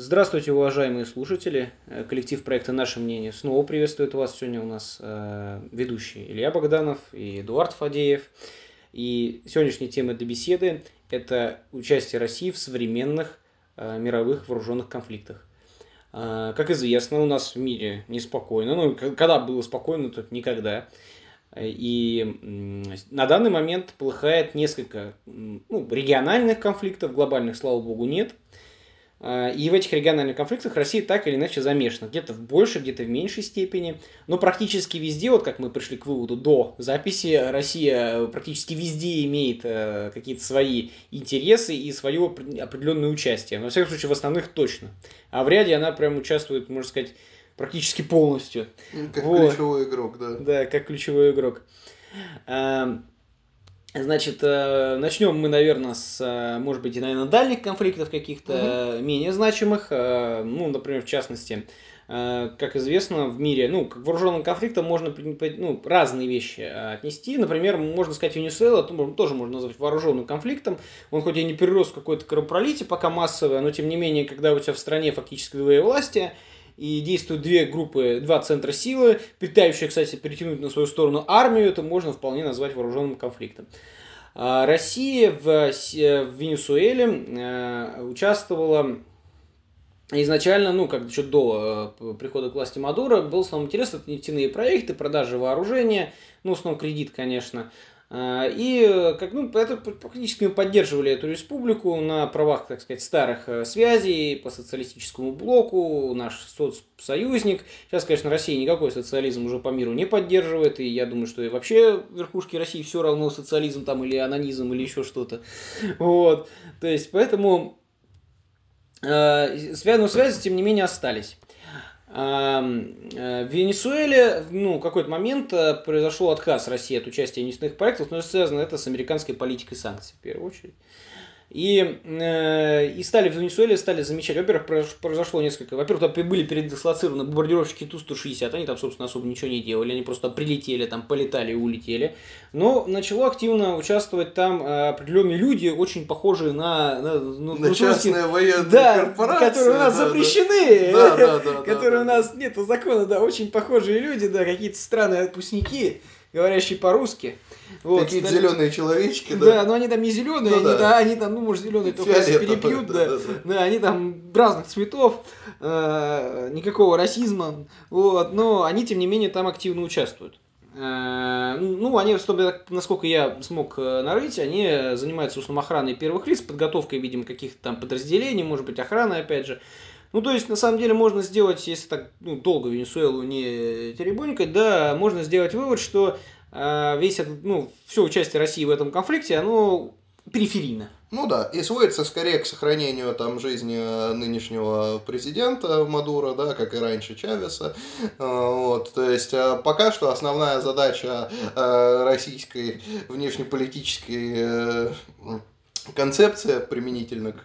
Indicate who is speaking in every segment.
Speaker 1: Здравствуйте, уважаемые слушатели. Э, коллектив проекта «Наше мнение» снова приветствует вас. Сегодня у нас э, ведущий Илья Богданов и Эдуард Фадеев. И сегодняшняя тема для беседы – это участие России в современных э, мировых вооруженных конфликтах. Э, как известно, у нас в мире неспокойно. Ну, когда было спокойно, то никогда. И на данный момент полыхает несколько ну, региональных конфликтов, глобальных, слава богу, нет – и в этих региональных конфликтах Россия так или иначе замешана. Где-то в большей, где-то в меньшей степени. Но практически везде, вот как мы пришли к выводу до записи, Россия практически везде имеет э, какие-то свои интересы и свое определенное участие. Во всяком случае, в основных точно. А в ряде она прям участвует, можно сказать, практически полностью.
Speaker 2: Как вот. ключевой игрок, да.
Speaker 1: Да, как ключевой игрок. Значит, э, начнем мы, наверное, с, э, может быть, и, наверное, дальних конфликтов каких-то угу. менее значимых. Э, ну, например, в частности, как известно, в мире, ну, к вооруженным конфликтам можно ну, разные вещи отнести. Например, можно сказать, Венесуэла тоже можно назвать вооруженным конфликтом. Он хоть и не перерос в какое-то кровопролитие пока массовое, но тем не менее, когда у тебя в стране фактически две власти, и действуют две группы, два центра силы, пытающие, кстати, перетянуть на свою сторону армию, это можно вполне назвать вооруженным конфликтом. А, Россия в, в Венесуэле э, участвовала изначально, ну, как еще до э, прихода к власти Мадуро, был самым интересным нефтяные проекты, продажи вооружения, ну, в основном кредит, конечно, и э, как, ну, это практически мы поддерживали эту республику на правах, так сказать, старых э, связей по социалистическому блоку, наш соцсоюзник. Сейчас, конечно, Россия никакой социализм уже по миру не поддерживает, и я думаю, что и вообще верхушке России все равно социализм там или анонизм или еще что-то. Вот. То есть, поэтому э, связь, связи, тем не менее, остались. Э, в Венесуэле, ну, какой-то момент э, произошел отказ России от участия в нефтяных проектах, но связано это с американской политикой санкций, в первую очередь. И, э, и стали в Венесуэле стали замечать, во-первых, произошло несколько, во-первых, там были передислоцированы бомбардировщики Ту-160, они там, собственно, особо ничего не делали, они просто прилетели, там полетали и улетели. Но начало активно участвовать там э, определенные люди, очень похожие на...
Speaker 2: На, ну, на частные военные
Speaker 1: да,
Speaker 2: корпорации.
Speaker 1: которые у нас
Speaker 2: да,
Speaker 1: запрещены,
Speaker 2: да, да, да,
Speaker 1: которые
Speaker 2: да,
Speaker 1: у нас нет закона, да, очень похожие люди, да, какие-то странные отпускники, говорящие по-русски.
Speaker 2: Вот, Какие-то зеленые человечки,
Speaker 1: да? Да, но они там не зеленые, ну, они, да. да, они там, ну, может, зеленые только перепьют, да, да, да, да. они там разных цветов, э, никакого расизма, вот, но они, тем не менее, там активно участвуют. Э, ну, они, насколько я смог э, нарыть, они занимаются в основном охраной первых лиц, подготовкой, видимо, каких-то там подразделений, может быть, охраной, опять же. Ну, то есть, на самом деле, можно сделать, если так ну, долго Венесуэлу не теребонькать, да, можно сделать вывод, что а, весь этот, ну, все участие России в этом конфликте, оно периферийно.
Speaker 2: Ну да, и сводится скорее к сохранению там жизни э, нынешнего президента Мадура, да, как и раньше Чавеса. А, вот, то есть э, пока что основная задача э, российской внешнеполитической концепция применительно к,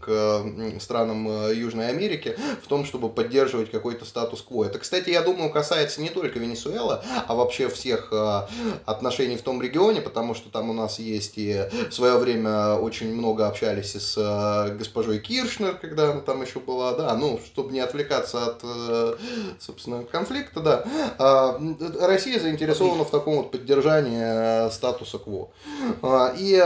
Speaker 2: к странам э, Южной Америки в том, чтобы поддерживать какой-то статус-кво. Это, кстати, я думаю, касается не только Венесуэлы, а вообще всех э, отношений в том регионе, потому что там у нас есть и в свое время очень много общались с э, госпожой Киршнер, когда она там еще была, да, ну, чтобы не отвлекаться от, собственно, конфликта, да. А, Россия заинтересована в таком вот поддержании статуса кво. А, и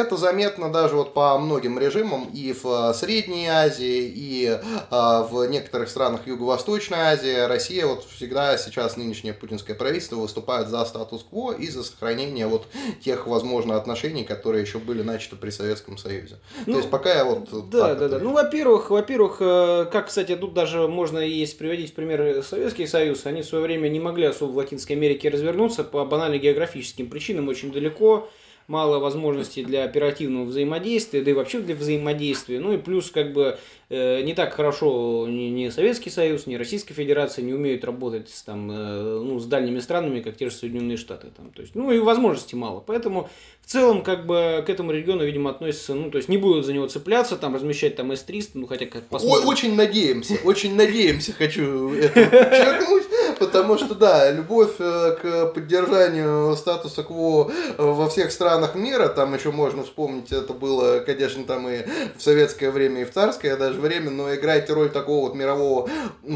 Speaker 2: это заметно даже вот по многим режимам и в Средней Азии, и а, в некоторых странах Юго-Восточной Азии. Россия вот всегда сейчас нынешнее путинское правительство выступает за статус-кво и за сохранение вот тех, возможно, отношений, которые еще были начаты при Советском Союзе. Ну, То есть пока я вот...
Speaker 1: Да, да, да. Ну, во-первых, во-первых, э, как, кстати, тут даже можно есть приводить пример Советский Союз. Они в свое время не могли особо в Латинской Америке развернуться по банально географическим причинам очень далеко мало возможностей для оперативного взаимодействия, да и вообще для взаимодействия. Ну и плюс как бы э, не так хорошо ни, ни Советский Союз, ни Российская Федерация не умеют работать с, там, э, ну, с дальними странами, как те же Соединенные Штаты. Там, то есть, ну и возможностей мало. Поэтому в целом как бы к этому региону, видимо, относятся, ну то есть не будут за него цепляться, там размещать там С-300, ну хотя как
Speaker 2: посмотрим. Очень надеемся, очень надеемся, хочу это подчеркнуть, потому что да, любовь э, к поддержанию статуса КВО во всех странах мира, там еще можно вспомнить, это было, конечно, там и в советское время, и в царское даже время, но играете роль такого вот мирового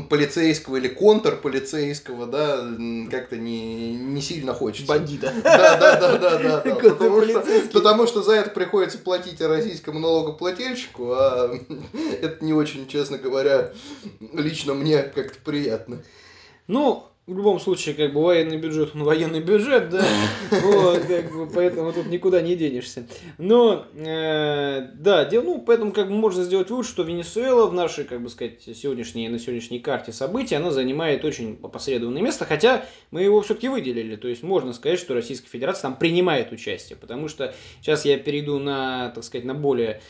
Speaker 2: полицейского или контрполицейского, да, как-то не, не сильно хочется.
Speaker 1: Бандита.
Speaker 2: Да, да, да, да, да. да. Потому, что, потому что за это приходится платить российскому налогоплательщику, а это не очень, честно говоря, лично мне как-то приятно.
Speaker 1: Ну, в любом случае, как бы военный бюджет, он военный бюджет, да, вот, как бы, поэтому тут никуда не денешься. Но, э, да, дел, ну, поэтому как бы можно сделать вывод, что Венесуэла в нашей, как бы сказать, сегодняшней, на сегодняшней карте событий, она занимает очень опосредованное место, хотя мы его все-таки выделили, то есть можно сказать, что Российская Федерация там принимает участие, потому что сейчас я перейду на, так сказать, на более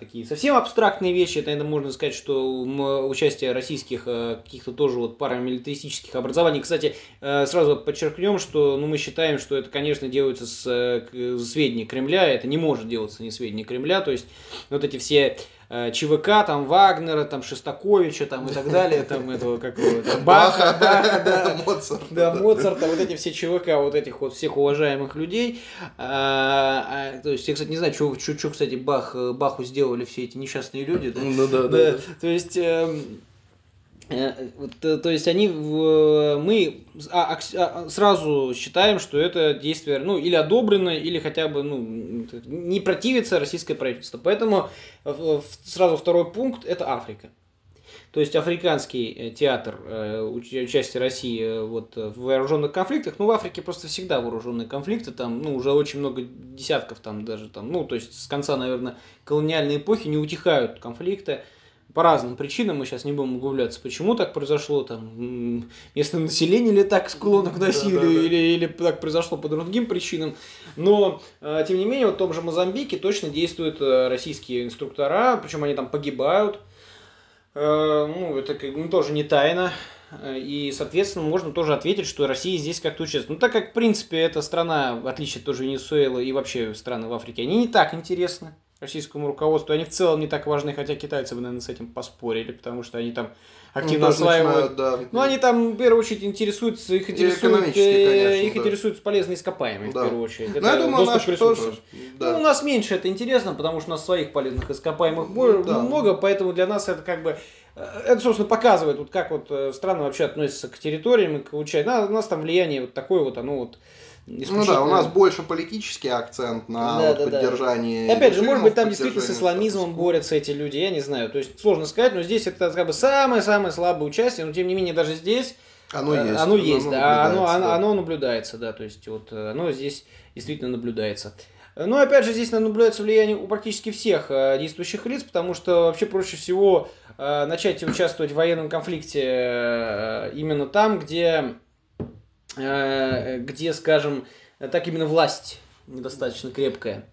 Speaker 1: такие совсем абстрактные вещи. Это, наверное, можно сказать, что участие российских э, каких-то тоже вот парамилитаристических образований. Кстати, э, сразу подчеркнем, что ну, мы считаем, что это, конечно, делается с э, сведений Кремля. Это не может делаться не сведения Кремля. То есть вот эти все Э, ЧВК, там Вагнера, там Шестаковича, там и так далее, там этого какого то Баха, Баха, да, Моцарта, да, Моцарта, вот эти все ЧВК, вот этих вот всех уважаемых людей. А, а, то есть, я, кстати, не знаю, что, кстати, Бах, Баху сделали все эти несчастные люди. Да?
Speaker 2: Ну да, да.
Speaker 1: То есть, эм, Э, то, то есть они мы а, а, сразу считаем, что это действие ну или одобрено, или хотя бы ну не противится российское правительство. Поэтому сразу второй пункт это Африка. То есть африканский э, театр э, участия России вот, в вооруженных конфликтах, ну в Африке просто всегда вооруженные конфликты, там ну, уже очень много десятков там даже там, ну то есть с конца, наверное, колониальной эпохи не утихают конфликты по разным причинам, мы сейчас не будем углубляться, почему так произошло, там, местное население ли так склонно к насилию, да, да, да. Или, или так произошло по другим причинам, но, э, тем не менее, вот в том же Мозамбике точно действуют э, российские инструктора, причем они там погибают, э, ну, это как, ну, тоже не тайна, и, соответственно, можно тоже ответить, что Россия здесь как-то участвует. Ну, так как, в принципе, эта страна, в отличие от тоже Венесуэлы и вообще страны в Африке, они не так интересны российскому руководству, они в целом не так важны, хотя китайцы бы, наверное, с этим поспорили, потому что они там активно ну, осваивают. Да. Ну, они там, в первую очередь, интересуются, их интересуют, э, конечно, их да. интересуют полезные ископаемые, да. в первую очередь.
Speaker 2: Ну, я думаю, наш тоже,
Speaker 1: да. Ну, у нас меньше это интересно, потому что у нас своих полезных ископаемых да. много, поэтому для нас это как бы э, это, собственно, показывает, вот как вот э, страны вообще относятся к территориям и к участию. У нас там влияние вот такое вот, оно вот
Speaker 2: ну да, у нас больше политический акцент на да, вот да, поддержании.
Speaker 1: Да. Опять же, может быть, там действительно с исламизмом статус. борются эти люди, я не знаю. То есть сложно сказать, но здесь это как бы самое-самое слабое участие, но тем не менее даже здесь
Speaker 2: оно
Speaker 1: э,
Speaker 2: есть.
Speaker 1: Оно есть, оно да, оно, оно, да. оно наблюдается, да, то есть вот э, оно здесь действительно наблюдается. Но опять же, здесь наблюдается влияние у практически всех э, действующих лиц, потому что вообще проще всего начать участвовать в военном конфликте именно там, где где, скажем, так именно власть недостаточно крепкая.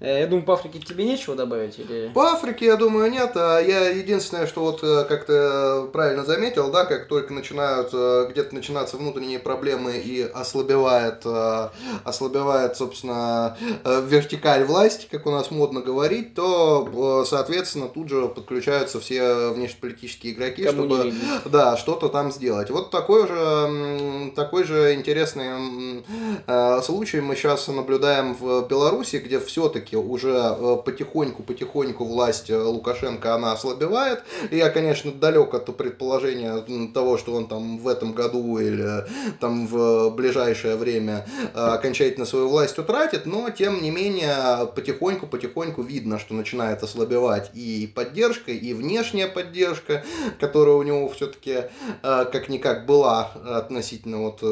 Speaker 1: Э, я думаю, по Африке тебе нечего добавить? Или...
Speaker 2: По Африке, я думаю, нет. А я единственное, что вот э, как ты правильно заметил, да, как только начинают э, где-то начинаться внутренние проблемы и ослабевает, ослабевает, собственно, вертикаль власти, как у нас модно говорить, то, соответственно, тут же подключаются все внешнеполитические игроки, Кому чтобы да, что-то там сделать. Вот такой же, такой же интересный случай мы сейчас наблюдаем в Беларуси, где все-таки все-таки уже потихоньку-потихоньку э, власть э, Лукашенко, она ослабевает. Я, конечно, далек от предположения того, что он там в этом году или там в ближайшее время э, окончательно свою власть утратит, но, тем не менее, потихоньку-потихоньку видно, что начинает ослабевать и поддержка, и внешняя поддержка, которая у него все-таки как-никак была относительно вот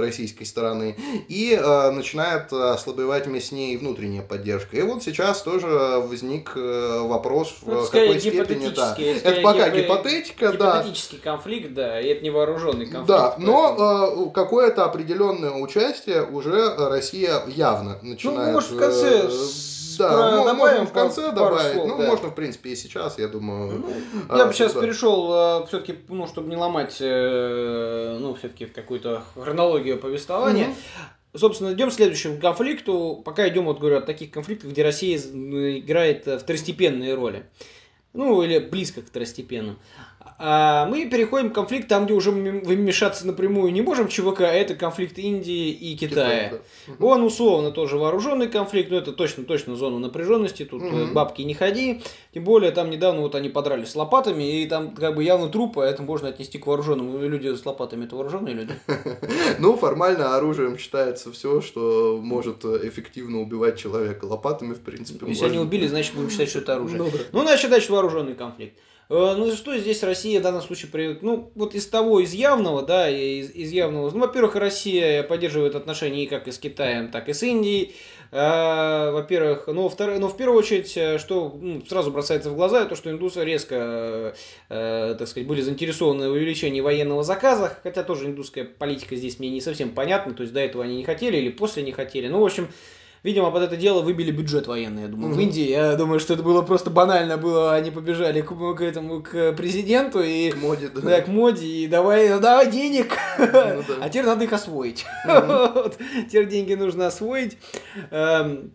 Speaker 2: российской стороны, и начинает ослабевать вместе с ней внутренняя поддержка поддержка. И вот сейчас тоже возник э, вопрос,
Speaker 1: ну, в какой степени, да.
Speaker 2: Это пока гипо... гипотетика,
Speaker 1: да. Гипотетический конфликт, да, и это не вооруженный конфликт.
Speaker 2: Да, но э, какое-то определенное участие уже Россия явно начинает.
Speaker 1: Ну, может, в конце
Speaker 2: э, да, про, можно в конце пару, добавить, слов, ну, да. можно, в принципе, и сейчас, я думаю. Ну,
Speaker 1: а, я бы сейчас да. перешел, все-таки, ну, чтобы не ломать, ну, все-таки какую-то хронологию повествования. Mm-hmm. Собственно, идем к следующему конфликту. Пока идем, вот говорю, от таких конфликтов, где Россия играет второстепенные роли. ну или близко к второстепенным. А мы переходим к конфликту там, где уже вмешаться напрямую не можем ЧВК, а это конфликт Индии и Китая. Китай, да. Он условно тоже вооруженный конфликт, но это точно-точно зона напряженности, тут угу. бабки не ходи. Тем более там недавно вот они подрались с лопатами, и там как бы явно трупы, это можно отнести к вооруженным. Люди с лопатами это вооруженные люди?
Speaker 2: Ну, формально оружием считается все, что может эффективно убивать человека. Лопатами, в принципе,
Speaker 1: Если они убили, значит будем считать, что это оружие. Ну, ну значит, считать, вооруженный конфликт. Э, ну, что здесь Россия в данном случае приведет? Ну, вот из того, из явного, да, из, из явного. Ну, во-первых, Россия поддерживает отношения как и с Китаем, так и с Индией. А, во-первых, ну, второе, ну, в первую очередь, э, что ну, сразу бросается в глаза, то, что индусы резко, э, так сказать, были заинтересованы в увеличении военного заказа, хотя тоже индусская политика здесь мне не совсем понятна, то есть до этого они не хотели или после не хотели. Ну, в общем, Видимо, под это дело выбили бюджет военный, я думаю, mm-hmm. в Индии. Я думаю, что это было просто банально было, они побежали к, к этому, к президенту и...
Speaker 2: К моде, да.
Speaker 1: Да, к моде, и давай, давай денег, ну, да. а теперь надо их освоить. Mm-hmm. вот, теперь деньги нужно освоить. Эм,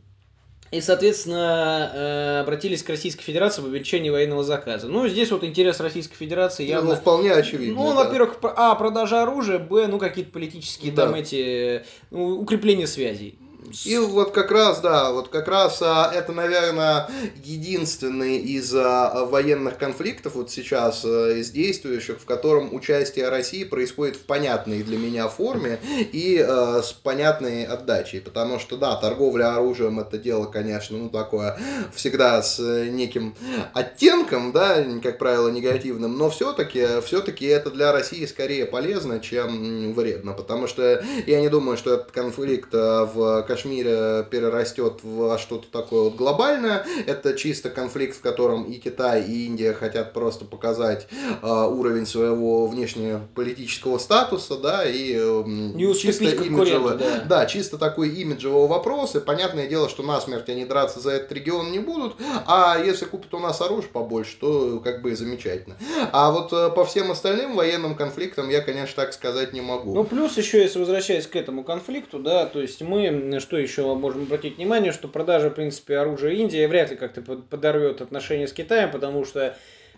Speaker 1: и, соответственно, э, обратились к Российской Федерации в увеличении военного заказа. Ну, здесь вот интерес Российской Федерации явно...
Speaker 2: Ну, вполне очевидно.
Speaker 1: Ну, да. во-первых, а, продажа оружия, б, ну, какие-то политические да. там эти... Ну, укрепление связей.
Speaker 2: И вот как раз, да, вот как раз а, это, наверное, единственный из а, военных конфликтов вот сейчас а, из действующих, в котором участие России происходит в понятной для меня форме и а, с понятной отдачей. Потому что, да, торговля оружием это дело, конечно, ну такое всегда с неким оттенком, да, как правило, негативным, но все-таки, все-таки это для России скорее полезно, чем вредно. Потому что я не думаю, что этот конфликт в Кашмире перерастет в что-то такое вот глобальное. Это чисто конфликт, в котором и Китай, и Индия хотят просто показать э, уровень своего внешнеполитического статуса, да, и
Speaker 1: э, чисто имиджевый,
Speaker 2: да. да, чисто такой имиджевый вопрос. И понятное дело, что насмерть они драться за этот регион не будут, а если купят у нас оружие побольше, то как бы замечательно. А вот э, по всем остальным военным конфликтам я, конечно, так сказать не могу.
Speaker 1: Ну, плюс еще, если возвращаясь к этому конфликту, да, то есть мы, что еще можем обратить внимание, что продажа, в принципе, оружия Индии вряд ли как-то подорвет отношения с Китаем, потому что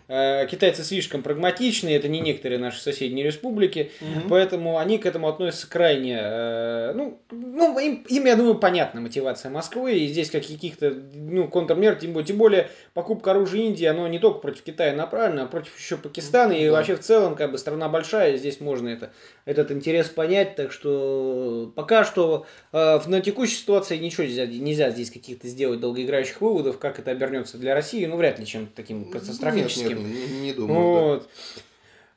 Speaker 1: китайцы слишком прагматичны, это не некоторые наши соседние республики, угу. поэтому они к этому относятся крайне, э, ну, ну им, им, я думаю, понятна мотивация Москвы, и здесь как каких-то, ну, контрмер, тем, тем более покупка оружия Индии, оно не только против Китая направлено, а против еще Пакистана, и вообще в целом, как бы, страна большая, здесь можно это, этот интерес понять, так что пока что э, на текущей ситуации ничего нельзя, нельзя здесь каких-то сделать долгоиграющих выводов, как это обернется для России, ну, вряд ли чем таким катастрофическим. Нет, нет,
Speaker 2: не, не думаю. Вот. Да.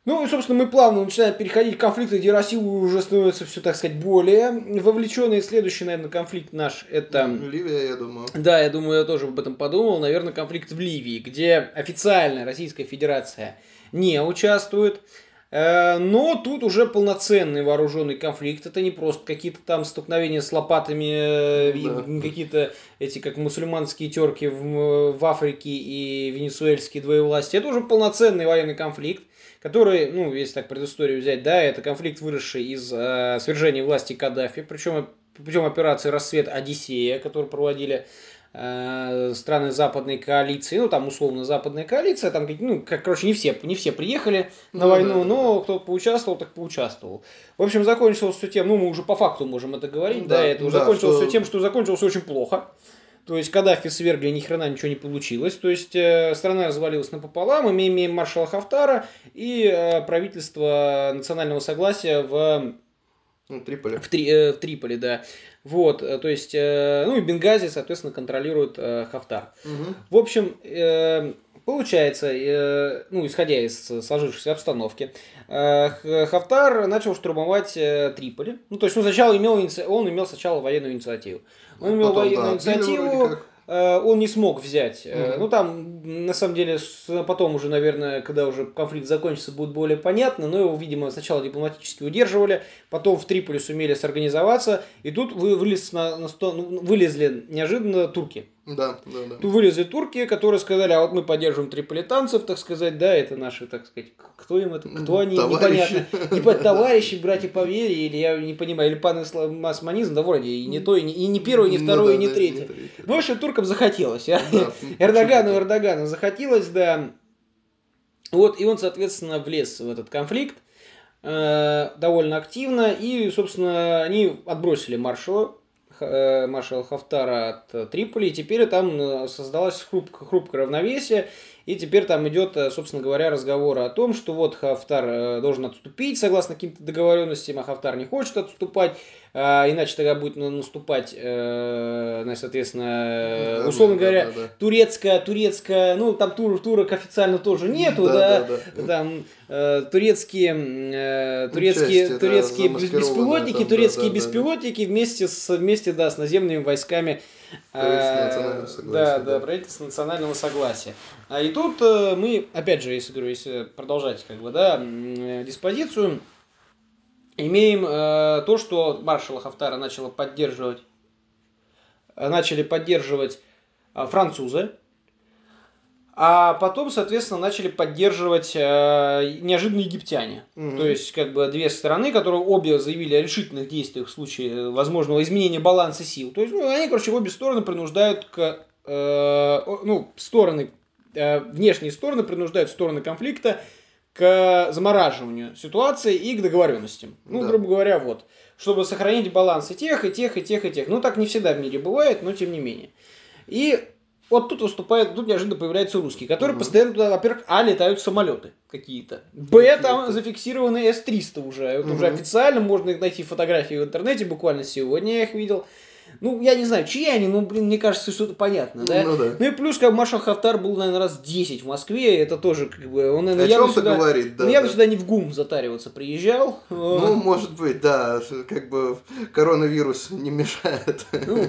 Speaker 1: Ну и, собственно, мы плавно начинаем переходить к конфликту, где Россия уже становится все, так сказать, более вовлеченной. Следующий, наверное, конфликт наш это...
Speaker 2: Ливия, я думаю.
Speaker 1: Да, я думаю, я тоже об этом подумал. Наверное, конфликт в Ливии, где официально Российская Федерация не участвует. Э, но тут уже полноценный вооруженный конфликт. Это не просто какие-то там столкновения с лопатами, э, да. какие-то эти как мусульманские терки в, в Африке и венесуэльские двоевластия. Это уже полноценный военный конфликт, который, ну, если так предысторию взять, да, это конфликт, выросший из э, свержения власти Каддафи, причем путем операции «Рассвет Одиссея», которую проводили страны западной коалиции, ну там условно западная коалиция, там, ну, как, короче, не все, не все приехали на ну, войну, да, но кто поучаствовал, так поучаствовал. В общем, закончилось все тем, ну мы уже по факту можем это говорить, да, да это да, закончилось что... все тем, что закончилось очень плохо. То есть Каддафи свергли, ни хрена ничего не получилось. То есть э, страна развалилась напополам, мы имеем маршала Хафтара и э, правительство национального согласия в
Speaker 2: ну, Триполи.
Speaker 1: В, Три, э, в Триполи, да. Вот, э, то есть, э, ну и Бенгази, соответственно, контролирует э, Хафтар. Угу. В общем, получается, ну, исходя из сложившейся обстановки, Хафтар начал штурмовать Триполи. Ну, то есть, он сначала имел, он имел сначала военную инициативу. Он имел Потом, военную да, инициативу, он не смог взять. Mm-hmm. Ну, там, на самом деле, потом уже, наверное, когда уже конфликт закончится, будет более понятно, но его, видимо, сначала дипломатически удерживали, потом в Триполи сумели сорганизоваться, и тут вы, вылез на, на сто, ну, вылезли неожиданно турки.
Speaker 2: Да, да, да.
Speaker 1: Тут вылезли турки, которые сказали, а вот мы поддерживаем триполитанцев, так сказать, да, это наши, так сказать, кто им это, кто они,
Speaker 2: Товарищи.
Speaker 1: непонятно. Не под товарищи, братья по вере, или я не понимаю, или панисламанизм, да вроде, и не то, и не, и не первое, и не
Speaker 2: Ну
Speaker 1: второе,
Speaker 2: да,
Speaker 1: и не
Speaker 2: да,
Speaker 1: третье.
Speaker 2: третье.
Speaker 1: Ну, в общем, туркам захотелось, а?
Speaker 2: Да,
Speaker 1: Эрдогану. Эрдогану захотелось, да. Вот, и он, соответственно, влез в этот конфликт э, довольно активно, и, собственно, они отбросили маршала, маршала Хафтара от э, Триполи, и теперь там э, создалось хрупкое, хрупкое равновесие, и теперь там идет, э, собственно говоря, разговор о том, что вот Хафтар э, должен отступить согласно каким-то договоренностям, а Хафтар не хочет отступать, а, иначе тогда будет на- наступать, э, значит, соответственно,
Speaker 2: Да,
Speaker 1: условно
Speaker 2: да,
Speaker 1: говоря,
Speaker 2: да, да.
Speaker 1: турецкая, турецкая, ну там тур, турок официально тоже нету,
Speaker 2: Да,
Speaker 1: да,
Speaker 2: да, да.
Speaker 1: там турецкие, турецкие,
Speaker 2: Части, да,
Speaker 1: турецкие
Speaker 2: замаскированные
Speaker 1: беспилотники,
Speaker 2: там, да,
Speaker 1: турецкие
Speaker 2: да, да, да.
Speaker 1: беспилотники вместе с вместе, да, с наземными войсками.
Speaker 2: Правительство
Speaker 1: э,
Speaker 2: национального
Speaker 1: Да,
Speaker 2: согласия,
Speaker 1: да,
Speaker 2: да.
Speaker 1: правительство национального согласия. А и тут э, мы, опять же, если говорю, если продолжать как бы, да, э, диспозицию, имеем э, то, что маршала Хафтара начала поддерживать, э, начали поддерживать э, французы, а потом, соответственно, начали поддерживать э, неожиданно египтяне.
Speaker 2: Мгм.
Speaker 1: То есть, как бы две стороны, которые обе заявили о решительных действиях в случае возможного изменения баланса сил. То есть, ну, они, короче, обе стороны принуждают к... э, ну, стороны, внешние стороны принуждают стороны конфликта к замораживанию ситуации и к договоренностям. Ну,
Speaker 2: Да.
Speaker 1: грубо говоря, вот. Чтобы сохранить баланс и тех, и тех, и тех, и тех. Ну, так не всегда в мире бывает, но тем не менее. И вот тут выступает, тут неожиданно появляются русские, которые
Speaker 2: Мгм.
Speaker 1: постоянно туда, во-первых, а, летают самолеты какие-то. Б, там зафиксированы С-300 уже. Это уже
Speaker 2: Мгм.
Speaker 1: официально, можно их найти фотографии в интернете, буквально сегодня я их видел. Ну, я не знаю, чьи они, ну, блин, мне кажется, что это понятно, да?
Speaker 2: Ну да.
Speaker 1: Ну и плюс, как маршал Хафтар был, наверное, раз 10 в Москве, это тоже, как бы, он, наверное,
Speaker 2: О
Speaker 1: явно сюда,
Speaker 2: говорит, да.
Speaker 1: ну, явно
Speaker 2: да.
Speaker 1: сюда не в ГУМ затариваться приезжал.
Speaker 2: Ну, может быть, да, как бы коронавирус не мешает.
Speaker 1: Ну,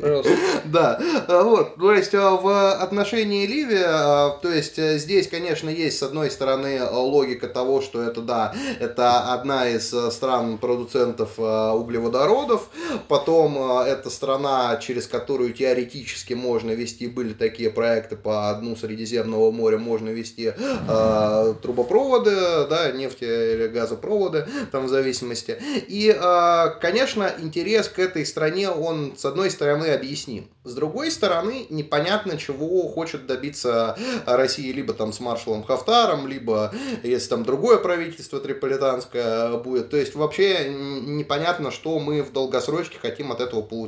Speaker 1: пожалуйста.
Speaker 2: Да, а, вот, то есть а, в отношении Ливии, а, то есть э, здесь, конечно, есть с одной стороны логика того, что это, да, это одна из а, стран-продуцентов а, углеводородов, потом а, это страна, через которую теоретически можно вести, были такие проекты по дну Средиземного моря, можно вести а, трубопроводы, да, нефти или газопроводы, там в зависимости. И, а, конечно, интерес к этой стране, он, с одной стороны, объясним. С другой стороны, непонятно, чего хочет добиться Россия либо там с маршалом Хафтаром, либо если там другое правительство триполитанское будет. То есть вообще непонятно, что мы в долгосрочке хотим от этого получить.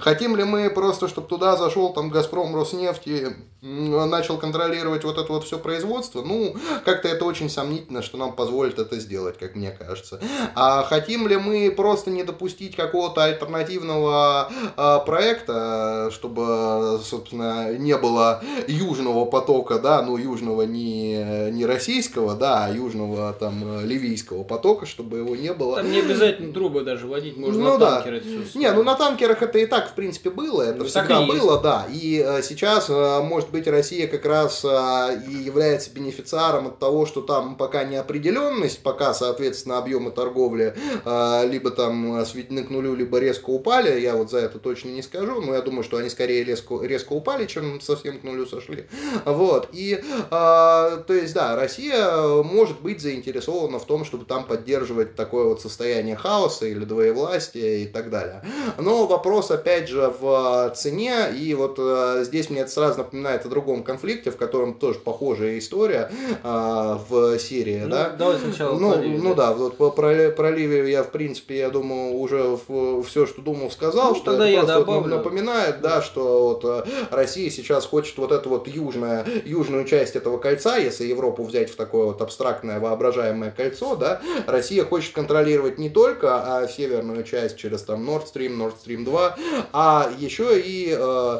Speaker 2: Хотим ли мы просто, чтобы туда зашел там Газпром, Роснефть и начал контролировать вот это вот все производство? Ну, как-то это очень сомнительно, что нам позволит это сделать, как мне кажется. А хотим ли мы просто не допустить какого-то альтернативного а, проекта, чтобы, собственно, не было южного потока, да, ну, южного не, не российского, да, а южного там ливийского потока, чтобы его не было.
Speaker 1: Там не обязательно трубы даже водить, можно
Speaker 2: Ну
Speaker 1: на
Speaker 2: да.
Speaker 1: танкеры это всё
Speaker 2: Не, ну на танкерах это и так, в принципе, было, это
Speaker 1: Ну,
Speaker 2: всегда было, да. И э, сейчас, э, может быть, Россия как раз э, и является бенефициаром от того, что там пока неопределенность, пока, соответственно, объемы торговли э, либо там сведены к нулю, либо резко упали. Я вот за это точно не скажу, но я думаю, что они скорее резко, резко упали, чем совсем к нулю сошли. Вот. И, э, то есть, да, Россия может быть заинтересована в том, чтобы там поддерживать такое вот состояние хаоса или двоевластия и так далее. Но вопрос, опять же, в цене, и вот здесь мне это сразу напоминает о другом конфликте, в котором тоже похожая история э, в Сирии,
Speaker 1: Ну,
Speaker 2: да.
Speaker 1: давай сначала
Speaker 2: Ну,
Speaker 1: про Ливию,
Speaker 2: ну да, вот про, про Ливию я, в принципе, я думаю, уже все, что думал, сказал,
Speaker 1: Ну,
Speaker 2: что
Speaker 1: тогда
Speaker 2: это
Speaker 1: я
Speaker 2: просто вот
Speaker 1: добавлю.
Speaker 2: напоминает, да, что вот э, Россия сейчас хочет вот эту вот южная, южную часть этого кольца, если Европу взять в такое вот абстрактное воображаемое кольцо, да, Россия хочет контролировать не только а, северную часть через там Nord Stream, Nord Stream 2, а еще и э,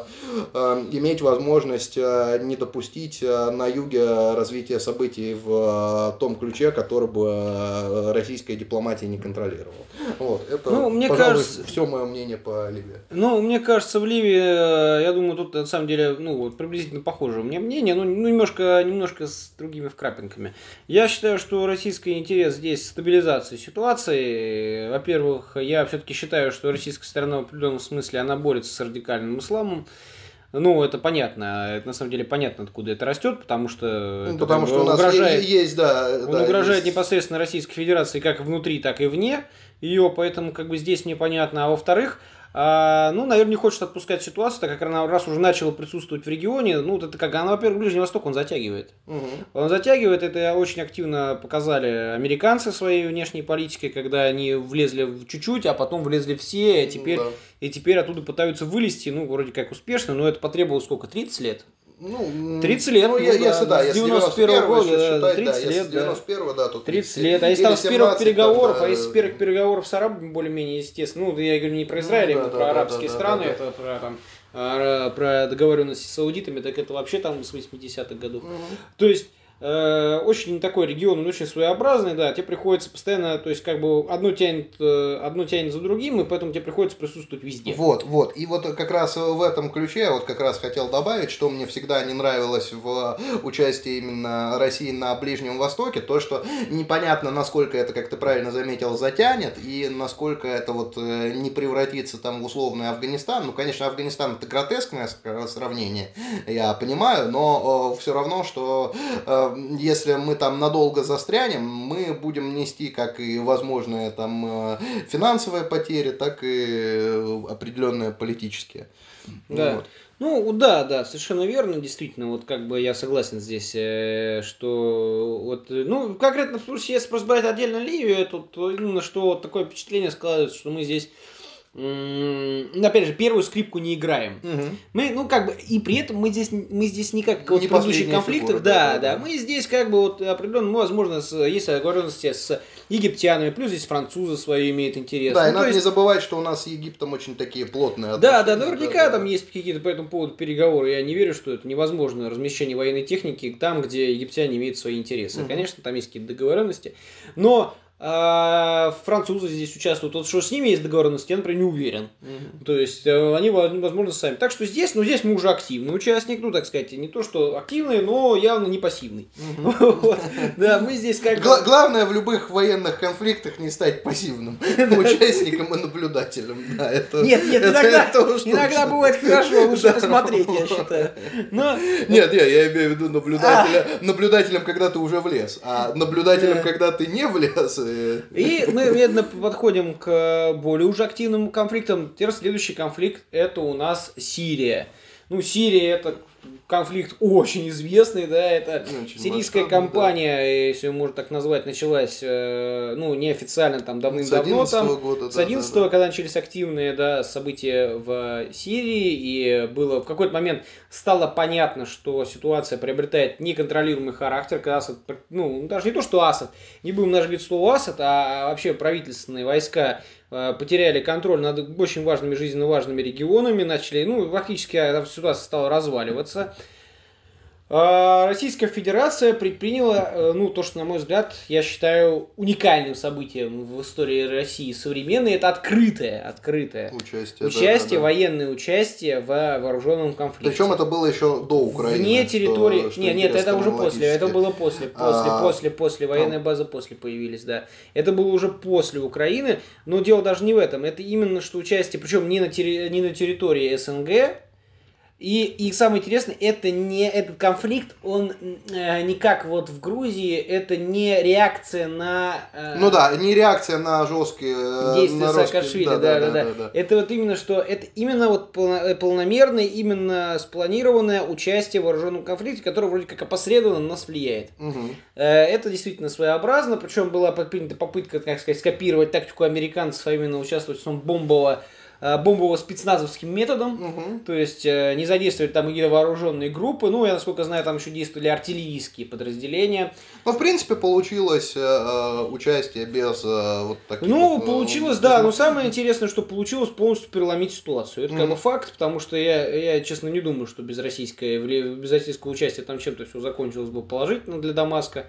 Speaker 2: э, иметь возможность э, не допустить э, на юге развития событий в э, том ключе, который бы российская дипломатия не контролировала. Вот, это,
Speaker 1: Ну, мне
Speaker 2: пожалуй,
Speaker 1: кажется-
Speaker 2: все мое мнение по Ливии.
Speaker 1: Ну, мне кажется, в Ливии, я думаю, тут на самом деле, ну, вот приблизительно похоже у меня мнение, ну, ну, немножко, немножко с другими вкрапинками. Я считаю, что российский интерес здесь стабилизация ситуации. Во-первых, я все-таки считаю, что российская сторона в определенном смысле, она борется с радикальным исламом. Ну, это понятно. Это на самом деле понятно, откуда это растет, потому что.
Speaker 2: Ну, потому что у нас угрожает, есть, да.
Speaker 1: Он
Speaker 2: да,
Speaker 1: угрожает
Speaker 2: есть...
Speaker 1: непосредственно Российской Федерации как внутри, так и вне ее, поэтому как бы здесь непонятно. А во-вторых, а, ну, наверное, не хочет отпускать ситуацию, так как она раз уже начала присутствовать в регионе, ну, это как, она, во-первых, Ближний Восток он затягивает.
Speaker 2: Угу.
Speaker 1: Он затягивает, это очень активно показали американцы своей внешней политикой, когда они влезли в чуть-чуть, а потом влезли все, и теперь,
Speaker 2: Да.
Speaker 1: и теперь оттуда пытаются вылезти, ну, вроде как успешно, но это потребовалось сколько, 30 лет?
Speaker 2: Ну,
Speaker 1: 30 лет,
Speaker 2: ну,
Speaker 1: ну, да,
Speaker 2: если да,
Speaker 1: с
Speaker 2: если
Speaker 1: 91
Speaker 2: 91
Speaker 1: года,
Speaker 2: считать, да,
Speaker 1: 30
Speaker 2: если
Speaker 1: лет, да.
Speaker 2: 91 да, то
Speaker 1: 30 лет. А если там с первых
Speaker 2: 17 там,
Speaker 1: переговоров,
Speaker 2: да,
Speaker 1: а если с первых переговоров с арабами более-менее естественно, ну, я говорю не про Израиль,
Speaker 2: Ну,
Speaker 1: а
Speaker 2: да,
Speaker 1: про
Speaker 2: да,
Speaker 1: арабские
Speaker 2: да, да,
Speaker 1: страны,
Speaker 2: да, да.
Speaker 1: это про, там, а, про договоренности с саудитами, так это вообще там с 80-х годов.
Speaker 2: Мгм.
Speaker 1: То есть, очень такой регион, он очень своеобразный, да, тебе приходится постоянно, то есть, как бы, одно тянет, э, одно тянет за другим, и поэтому тебе приходится присутствовать везде.
Speaker 2: Вот, вот. И вот как раз в этом ключе я вот как раз хотел добавить, что мне всегда не нравилось в участии именно России на Ближнем Востоке, то, что непонятно, насколько это, как ты правильно заметил, затянет, и насколько это вот э, не превратится там в условный Афганистан. Ну, конечно, Афганистан это гротескное ск- сравнение, я понимаю, но все равно, что э, если мы там надолго застрянем, мы будем нести как и возможные там э, финансовые потери, так и э, определенные политические.
Speaker 1: Да.
Speaker 2: Вот.
Speaker 1: Ну, да, да, совершенно верно, действительно, вот как бы я согласен здесь, э, что вот, ну, конкретно в случае, если просто брать отдельно Ливию, то, то именно что вот такое впечатление складывается, что мы здесь, опять же, первую скрипку не играем.
Speaker 2: Мгм.
Speaker 1: Мы, ну, как бы, и при этом мы здесь, мы здесь не как вот
Speaker 2: Не
Speaker 1: в предыдущих конфликтах,
Speaker 2: фигура,
Speaker 1: да,
Speaker 2: да,
Speaker 1: да,
Speaker 2: да, да.
Speaker 1: мы здесь как бы вот определенно, ну, возможно, с, есть договоренности с египтянами, плюс здесь французы свои имеют интерес.
Speaker 2: Да, и
Speaker 1: Ну, то
Speaker 2: надо
Speaker 1: есть-
Speaker 2: не забывать, что у нас с Египтом очень такие плотные
Speaker 1: да,
Speaker 2: отношения.
Speaker 1: да, наверняка
Speaker 2: да,
Speaker 1: там
Speaker 2: да.
Speaker 1: есть какие-то по этому поводу переговоры. Я не верю, что это невозможно размещение военной техники там, где египтяне имеют свои интересы.
Speaker 2: Мгм.
Speaker 1: Конечно, там есть какие-то договоренности. Но а, французы здесь участвуют. Вот что с ними есть договоренности, я, например, не уверен.
Speaker 2: Мгм.
Speaker 1: То есть э, они, во- возможно, сами. Так что здесь, ну, здесь мы уже активный участник, ну, так сказать, не то, что активный, но явно не пассивный. Вот. Да, мы здесь как.
Speaker 2: Гла- главное в любых военных конфликтах не стать пассивным участником и наблюдателем. Да, это,
Speaker 1: Нет, нет,
Speaker 2: это-
Speaker 1: иногда,
Speaker 2: это
Speaker 1: иногда бывает хорошо, лучше
Speaker 2: Да.
Speaker 1: посмотреть, я считаю. Но
Speaker 2: Нет, нет, я имею в виду наблюдателя, наблюдателем, когда ты уже влез, а наблюдателем,
Speaker 1: Да.
Speaker 2: когда ты не влез. Э,
Speaker 1: И мы медленно подходим к более уже активным конфликтам. Теперь следующий конфликт это у нас Сирия. Ну, Сирия это конфликт очень известный, да, это
Speaker 2: Очень
Speaker 1: сирийская
Speaker 2: масштабный,
Speaker 1: кампания, если можно так назвать, началась, э, ну, неофициально там
Speaker 2: С
Speaker 1: давным-давно
Speaker 2: 11
Speaker 1: там.
Speaker 2: года.
Speaker 1: С
Speaker 2: да,
Speaker 1: 11
Speaker 2: да, да.
Speaker 1: когда начались активные да, события в Сирии, и было в какой-то момент стало понятно, что ситуация приобретает неконтролируемый характер, когда Асад, ну, даже не то, что Асад, не будем даже говорить слово Асад, а вообще правительственные войска потеряли контроль над очень важными, жизненно важными регионами, начали, ну, фактически э, ситуация стала разваливаться. А, Российская Федерация предприняла, э, ну, то, что, на мой взгляд, я считаю уникальным событием в истории России современной, это открытое, открытое
Speaker 2: Участие.
Speaker 1: участие,
Speaker 2: да, да.
Speaker 1: военное участие в вооруженном конфликте.
Speaker 2: Причем это было еще до Украины.
Speaker 1: Вне
Speaker 2: что-
Speaker 1: территории...
Speaker 2: что
Speaker 1: нет, нет, это уже после. Это было после. После,
Speaker 2: А,
Speaker 1: после, после. Военные базы после появились, да. Это было уже после Украины. Но дело даже не в этом. Это именно что участие, причем не на, терри- не на территории СНГ. И, и самое интересное, это не этот конфликт, он э, не как вот в Грузии, это не реакция на э,
Speaker 2: Ну да, не реакция на жесткие э,
Speaker 1: действия
Speaker 2: на
Speaker 1: Саакашвили, да, да, да, Это вот именно что, это именно вот э, полномерное, именно спланированное участие в вооруженном конфликте, которое вроде как опосредованно на нас влияет.
Speaker 2: Мгм.
Speaker 1: Э, Это действительно своеобразно, причем была предпринята попытка, как сказать, скопировать тактику американцев, а именно участвовать в бомбово, бомбово-спецназовским методом.
Speaker 2: Мгм.
Speaker 1: То есть э, не задействовать там какие-то вооруженные группы. Ну, я насколько знаю, там еще действовали артиллерийские подразделения.
Speaker 2: Ну, в принципе, получилось э, э, участие без э, вот таких
Speaker 1: Ну,
Speaker 2: вот, э,
Speaker 1: получилось,
Speaker 2: без-
Speaker 1: да, но самое интересное, что получилось полностью переломить ситуацию. Это как бы факт, потому что я, я, честно, не думаю, что без, российской, без российского участия там чем-то все закончилось бы положительно для Дамаска.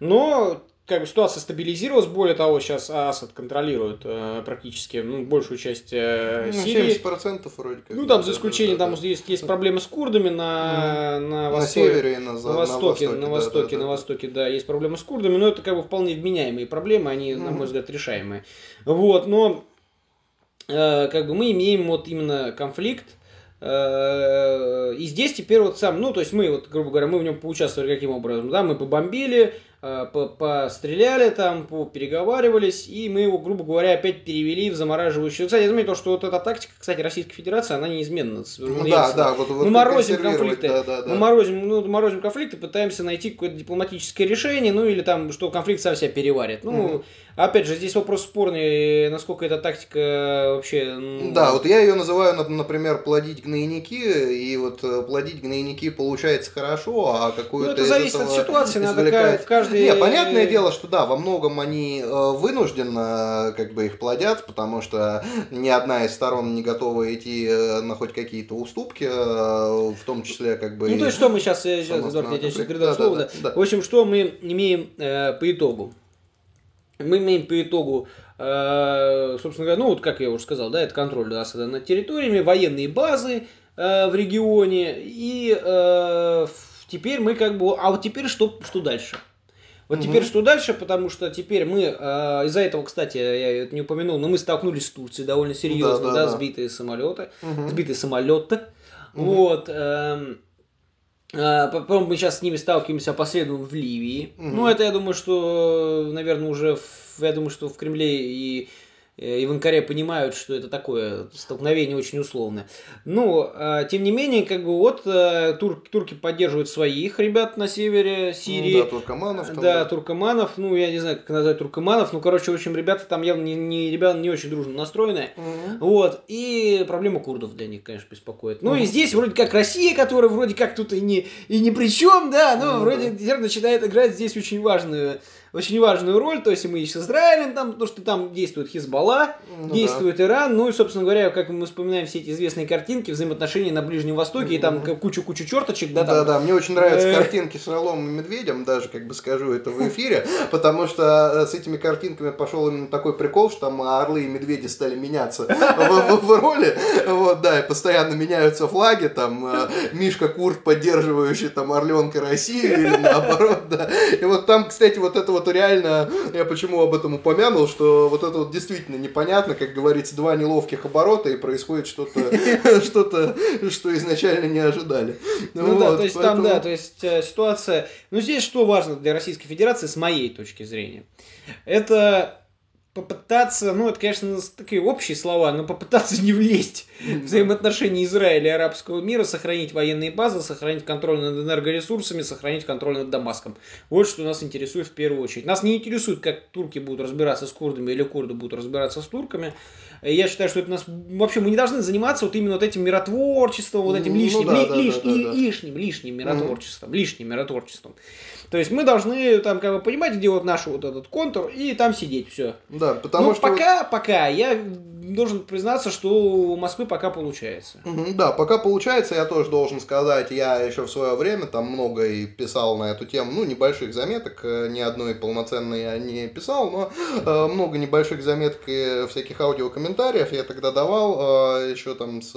Speaker 1: Но как бы ситуация стабилизировалась, более того, сейчас Асад контролирует э, практически ну, большую часть э,
Speaker 2: Ну,
Speaker 1: Сирии.
Speaker 2: 70% вроде как.
Speaker 1: Ну, там за исключением,
Speaker 2: да,
Speaker 1: там
Speaker 2: да.
Speaker 1: есть, есть проблемы с курдами на, на,
Speaker 2: на
Speaker 1: востоке.
Speaker 2: севере и на, за-
Speaker 1: На востоке, на
Speaker 2: да,
Speaker 1: востоке,
Speaker 2: да,
Speaker 1: на
Speaker 2: да.
Speaker 1: востоке, да, есть проблемы с курдами, но это как бы вполне вменяемые проблемы, они, на
Speaker 2: Мгм.
Speaker 1: мой взгляд, решаемые. Вот, но э, как бы мы имеем вот именно конфликт Э, и здесь теперь вот сам, ну, то есть мы, вот, грубо говоря, мы в нем поучаствовали каким образом, да, мы побомбили, постреляли там, переговаривались, и мы его, грубо говоря, опять перевели в замораживающую. Кстати, я заметил, что вот эта тактика, кстати, Российской Федерации, она неизменна.
Speaker 2: Ну, да, да, вот, вот
Speaker 1: мы морозим конфликты,
Speaker 2: да, да, да.
Speaker 1: мы морозим, ну, морозим конфликты, пытаемся найти какое-то дипломатическое решение, ну, или там, что конфликт сам себя переварит. Ну, угу. опять же, здесь вопрос спорный, насколько эта тактика вообще...
Speaker 2: Ну... Да, вот я ее называю, например, плодить гнойники, и вот э, плодить гнойники получается хорошо, а какую-то
Speaker 1: Ну, это зависит от ситуации, надо в каждой... Не,
Speaker 2: понятное дело, что да, во многом они э, вынужденно как бы их плодят, потому что ни одна из сторон не готова идти э, на хоть какие-то уступки, в том числе как бы...
Speaker 1: Ну, то есть, что мы сейчас, сейчас Эдуард, я тебе сейчас передам да, слово, да, да, да. В общем, что мы имеем э, по итогу? Мы имеем по итогу собственно говоря, ну вот как я уже сказал, да, это контроль да, над территориями, военные базы, Э, в регионе. И э, теперь мы как бы... А вот теперь что, что дальше? Вот угу. теперь что дальше, потому что теперь мы, э, из-за этого, кстати, я это не упомянул, но мы столкнулись с Турцией довольно серьезно, да, да, да, да. сбитые самолеты, угу. сбитые самолеты. Угу. Вот. Э, э, потом мы сейчас с ними сталкиваемся посредством в Ливии. Угу. Ну, это, я думаю, что, наверное, уже, в, я думаю, что в Кремле и и в Анкаре понимают, что это такое столкновение очень условное. Но, а, тем не менее, как бы вот э, тур, турки поддерживают своих ребят на севере Сирии.
Speaker 2: Да, туркоманов.
Speaker 1: Там, да, да, туркоманов. Ну, я не знаю, как назвать туркоманов. Ну, короче, в общем, ребята там явно не, не ребята не очень дружно настроенные. Угу. Вот. И проблема курдов для них, конечно, беспокоит. Ну, угу. и здесь вроде как Россия, которая вроде как тут и не, и ни при чем, да, но ну, вроде да. начинает играть здесь очень важную очень важную роль, то есть мы и с Израилем там, потому что там действует Хизбалла, ну, действует да. Иран, ну и, собственно говоря, как мы вспоминаем все эти известные картинки, взаимоотношения на Ближнем Востоке, и там кучу-кучу черточек, да, там.
Speaker 2: Да-да, мне очень нравятся э. картинки с Орлом и Медведем, даже, как бы скажу это в эфире, потому что э, с этими картинками пошел именно такой прикол, что там орлы и медведи стали меняться в роли, вот, да, и постоянно меняются флаги, там, э, Мишка Курт, поддерживающий там Орленка России, или наоборот, да, и вот там, кстати, вот это вот реально, я почему об этом упомянул, что вот это вот действительно непонятно, как говорится, два неловких оборота, и происходит что-то, что-то, что изначально не ожидали.
Speaker 1: Ну вот, да, то есть там, да, то есть э, ситуация... Ну здесь что важно для Российской Федерации, с моей точки зрения, это попытаться, ну, это, конечно, такие общие слова, но попытаться не влезть в взаимоотношения Израиля и арабского мира, сохранить военные базы, сохранить контроль над энергоресурсами, сохранить контроль над Дамаском. Вот что нас интересует в первую очередь. Нас не интересует, как турки будут разбираться с курдами или курды будут разбираться с турками. Я считаю, что это нас... Вообще, мы не должны заниматься вот именно вот этим миротворчеством, вот этим лишним, ну, да, ли, да, лиш, да, да, лишним, лишним миротворчеством, mm-hmm. лишним миротворчеством. То есть мы должны там как бы понимать, где вот наш вот этот контур, и там сидеть, все.
Speaker 2: Да, потому
Speaker 1: Но
Speaker 2: что...
Speaker 1: пока, пока, я должен признаться, что у Москвы пока получается.
Speaker 2: Да, пока получается, я тоже должен сказать, я еще в свое время там много и писал на эту тему, ну, небольших заметок, э, ни одной полноценной я не писал, но э, много небольших заметок и всяких аудиокомментариев я тогда давал, э, еще там с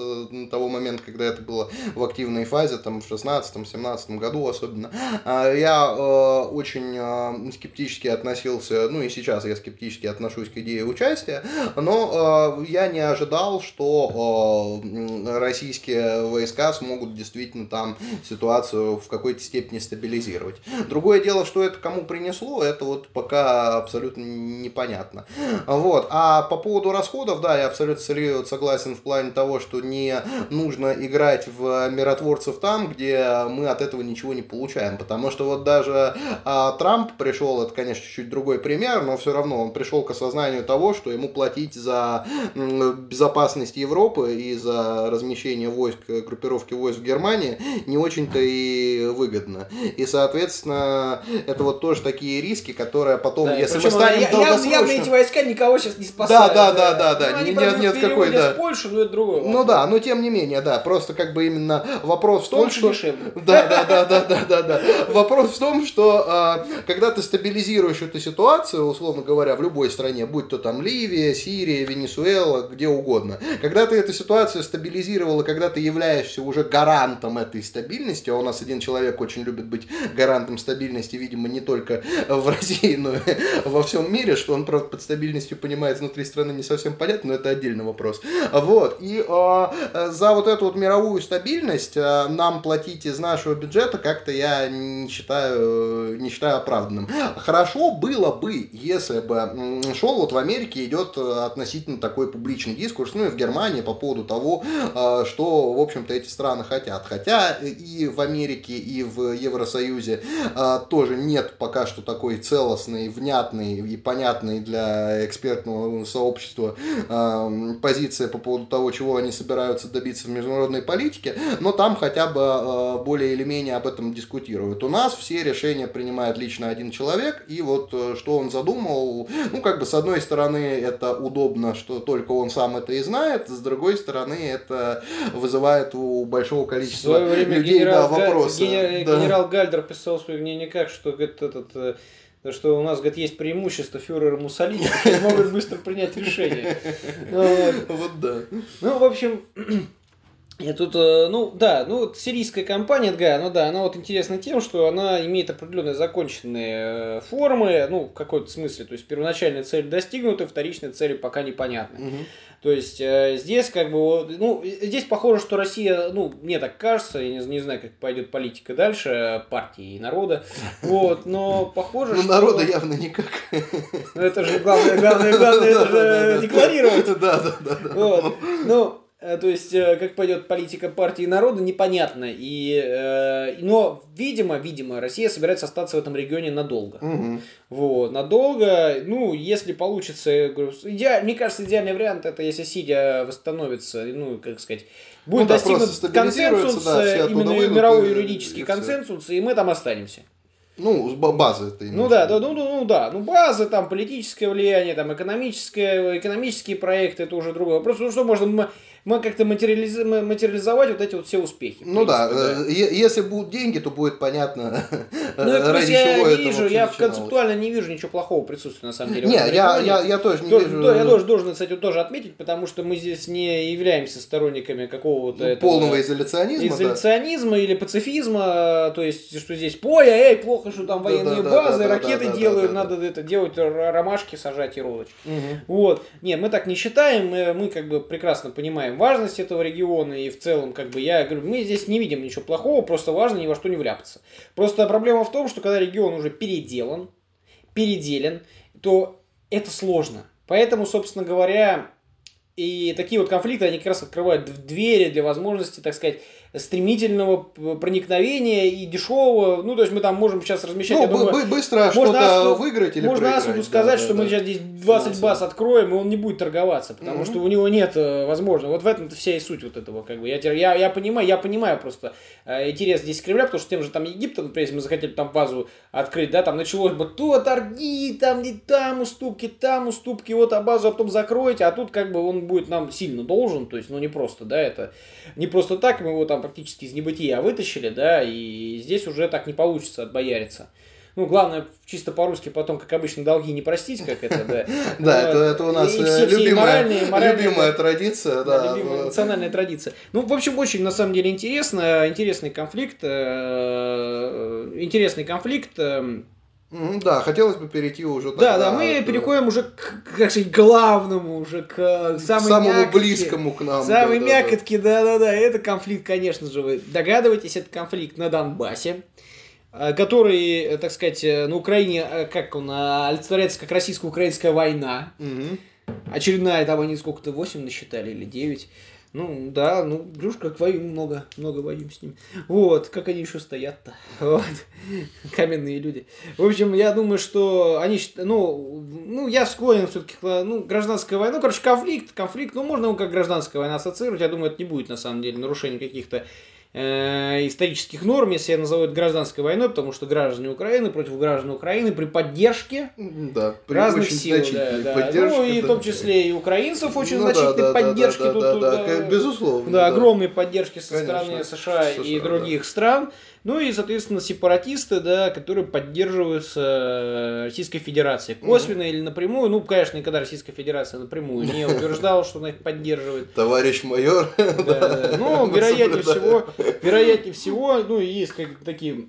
Speaker 2: того момента, когда это было в активной фазе, там в 16-17 году особенно. Э, я очень скептически относился, ну и сейчас я скептически отношусь к идее участия, но я не ожидал, что э, российские войска смогут действительно там ситуацию в какой-то степени стабилизировать. Другое дело, что это кому принесло, это вот пока абсолютно непонятно. Вот. А по поводу расходов, да, я абсолютно согласен в плане того, что не нужно играть в миротворцев там, где мы от этого ничего не получаем. Потому что вот даже а, Трамп пришел, это, конечно, чуть другой пример, но все равно он пришел к осознанию того, что ему платить за безопасность Европы и за размещение войск, группировки войск в Германии не очень-то и выгодно. И, соответственно, это вот тоже такие риски, которые потом, да, если мы станем я, долгосрочно...
Speaker 1: Явно эти войска никого сейчас не спасают.
Speaker 2: Да, да, да, да, да. Ну, нет, нет какой, да.
Speaker 1: Польшу, но это другое.
Speaker 2: Ну да, но тем не менее, да, просто как бы именно вопрос в том, что...
Speaker 1: дешевле.
Speaker 2: Да, да, да, да, да, да, да. Вопрос в том, что а, когда ты стабилизируешь эту ситуацию, условно говоря, в любой стране, будь то там Ливия, Сирия, Венесуэла, делала где угодно. Когда ты эту ситуацию стабилизировала, когда ты являешься уже гарантом этой стабильности, а у нас один человек очень любит быть гарантом стабильности, видимо, не только в России, но и во всем мире, что он, правда, под стабильностью понимает внутри страны не совсем понятно, но это отдельный вопрос. Вот, и э, за вот эту вот мировую стабильность э, нам платить из нашего бюджета как-то я не считаю, не считаю оправданным. Хорошо было бы, если бы шел вот в Америке идет относительно такой публичный дискурс, ну и в Германии по поводу того, э, что, в общем-то, эти страны хотят. Хотя и в Америке, и в Евросоюзе э, тоже нет пока что такой целостной, внятной и понятной для экспертного сообщества э, позиции по поводу того, чего они собираются добиться в международной политике, но там хотя бы более или менее об этом дискутируют. У нас все решения принимает лично один человек, и вот что он задумал, ну, как бы с одной стороны это удобно, что только он сам это и знает, с другой стороны это вызывает у большого количества людей
Speaker 1: генерал,
Speaker 2: да, вопросы.
Speaker 1: Генерал,
Speaker 2: да.
Speaker 1: генерал Гальдер писал в своих дневниках, что говорит, этот, э, что у нас говорит, есть преимущество фюрера Муссолини, могут быстро принять решение.
Speaker 2: Вот да.
Speaker 1: Ну, в общем, я тут, э, ну да, ну вот сирийская компания, ДГА, ну да, она вот интересна тем, что она имеет определенные законченные э, формы, ну в какой-то смысле, то есть первоначальная цель достигнута, вторичная цель пока непонятна.
Speaker 2: Угу.
Speaker 1: То есть э, здесь как бы, ну здесь похоже, что Россия, ну мне так кажется, я не, не знаю, как пойдет политика дальше партии и народа, вот, но похоже,
Speaker 2: ну,
Speaker 1: что...
Speaker 2: народа явно никак.
Speaker 1: Ну это же главное, главное, главное, это же декларировать.
Speaker 2: Да, да, да.
Speaker 1: Вот, ну то есть, э, как пойдет политика партии народа, непонятно. И, э, но, видимо, видимо, Россия собирается остаться в этом регионе надолго.
Speaker 2: Угу.
Speaker 1: Вот, надолго. Ну, если получится, говорю, иде... мне кажется, идеальный вариант это если Сидя восстановится, ну, как сказать, будет
Speaker 2: ну, да,
Speaker 1: достигнут консенсус,
Speaker 2: да,
Speaker 1: именно
Speaker 2: выйдут,
Speaker 1: мировой
Speaker 2: и,
Speaker 1: юридический
Speaker 2: и
Speaker 1: консенсус, и мы там останемся.
Speaker 2: Ну, базы ты
Speaker 1: Ну да, да, ну, ну, ну да, ну база, там политическое влияние, там экономическое, экономические проекты, это уже другой вопрос. Ну что можно мы как-то материализ... материализовать вот эти вот все успехи.
Speaker 2: Ну да, да, э, если будут деньги, то будет понятно,
Speaker 1: ну, ради я чего не вижу, я концептуально не вижу ничего плохого присутствия на самом деле.
Speaker 2: Не, я, я, я тоже не
Speaker 1: тоже,
Speaker 2: вижу.
Speaker 1: Я тоже должен, кстати, тоже отметить, потому что мы здесь не являемся сторонниками какого-то
Speaker 2: ну, полного изоляционизма,
Speaker 1: изоляционизма да. или пацифизма, то есть что здесь поя, эй, плохо, что там военные да, да, базы, да, ракеты да, делают, да, да, надо да. это делать, ромашки сажать и розочки.
Speaker 2: Угу.
Speaker 1: Вот, нет, мы так не считаем, мы, мы как бы прекрасно понимаем важность этого региона и в целом, как бы, я говорю, мы здесь не видим ничего плохого, просто важно ни во что не вляпаться. Просто проблема в том, что когда регион уже переделан, переделен, то это сложно. Поэтому, собственно говоря, и такие вот конфликты, они как раз открывают двери для возможности, так сказать, стремительного проникновения и дешевого. Ну, то есть мы там можем сейчас размещать.
Speaker 2: Ну,
Speaker 1: думаю,
Speaker 2: быстро что-то выиграть или
Speaker 1: Можно. Асуду сказать,
Speaker 2: да,
Speaker 1: что
Speaker 2: да,
Speaker 1: мы
Speaker 2: да.
Speaker 1: сейчас здесь 20 баз откроем, и он не будет торговаться, потому
Speaker 2: Мгм.
Speaker 1: что у него нет э, возможности. Вот в этом-то вся и суть вот этого. Как бы. я, я, я понимаю, я понимаю просто э, интерес здесь Кремля, потому что тем же там Египтом, например, если мы захотели там базу открыть, да, там началось бы то торги, там не там уступки, там уступки, вот а базу а потом закроете, а тут как бы он будет нам сильно должен, то есть, ну не просто, да, это не просто так, мы его там практически из небытия вытащили, да, и здесь уже так не получится отбояриться. Ну, главное, чисто по-русски потом, как обычно, долги не простить, как это, да.
Speaker 2: Да,
Speaker 1: Вот.
Speaker 2: это, у нас э, любимая, традиция.
Speaker 1: Да, национальная традиция. Ну, в общем, очень, на самом деле, интересно, интересный конфликт, э, интересный конфликт.
Speaker 2: Да, хотелось бы перейти уже
Speaker 1: Да, да, мы
Speaker 2: к-
Speaker 1: переходим уже к, как сказать, главному, уже к самой
Speaker 2: самому
Speaker 1: мякотке.
Speaker 2: близкому к нам.
Speaker 1: Самый
Speaker 2: да, да, да.
Speaker 1: мякотки, да-да-да, это конфликт, конечно же, вы догадываетесь, это конфликт на Донбассе, э, который, э, так сказать, э, на Украине, как он олицетворяется, как российско-украинская война.
Speaker 2: Мгм.
Speaker 1: Очередная, там они сколько-то, 8 насчитали или 9. Ну, да, ну, видишь, как воюем много, много воюем с ними. Вот, как они еще стоят-то. Вот. Каменные люди. В общем, я думаю, что они, ну, ну, я склонен все-таки, ну, гражданская война, ну, короче, конфликт, конфликт, ну, можно его как гражданская война ассоциировать, я думаю, это не будет, на самом деле, нарушение каких-то э, исторических норм, если я назову это гражданской войной, потому что граждане Украины против граждан Украины при поддержке
Speaker 2: Да, при
Speaker 1: разных
Speaker 2: очень
Speaker 1: сил, да, да.
Speaker 2: поддержке,
Speaker 1: Ну и в
Speaker 2: да.
Speaker 1: том числе и украинцев очень
Speaker 2: Ну да,
Speaker 1: значительной
Speaker 2: да, да,
Speaker 1: поддержки
Speaker 2: да, да,
Speaker 1: тут,
Speaker 2: да,
Speaker 1: э,
Speaker 2: к- безусловно.
Speaker 1: да, огромной поддержки со
Speaker 2: Конечно,
Speaker 1: стороны США и
Speaker 2: США,
Speaker 1: других стран. Ну и, соответственно, сепаратисты, да, которые поддерживаются Российской Федерацией. Косвенно mm-hmm. или напрямую. Ну, конечно, никогда Российская Федерация напрямую не утверждала, что она их поддерживает.
Speaker 2: Товарищ майор. Да.
Speaker 1: Ну, вероятнее всего, вероятнее всего, ну, есть как такие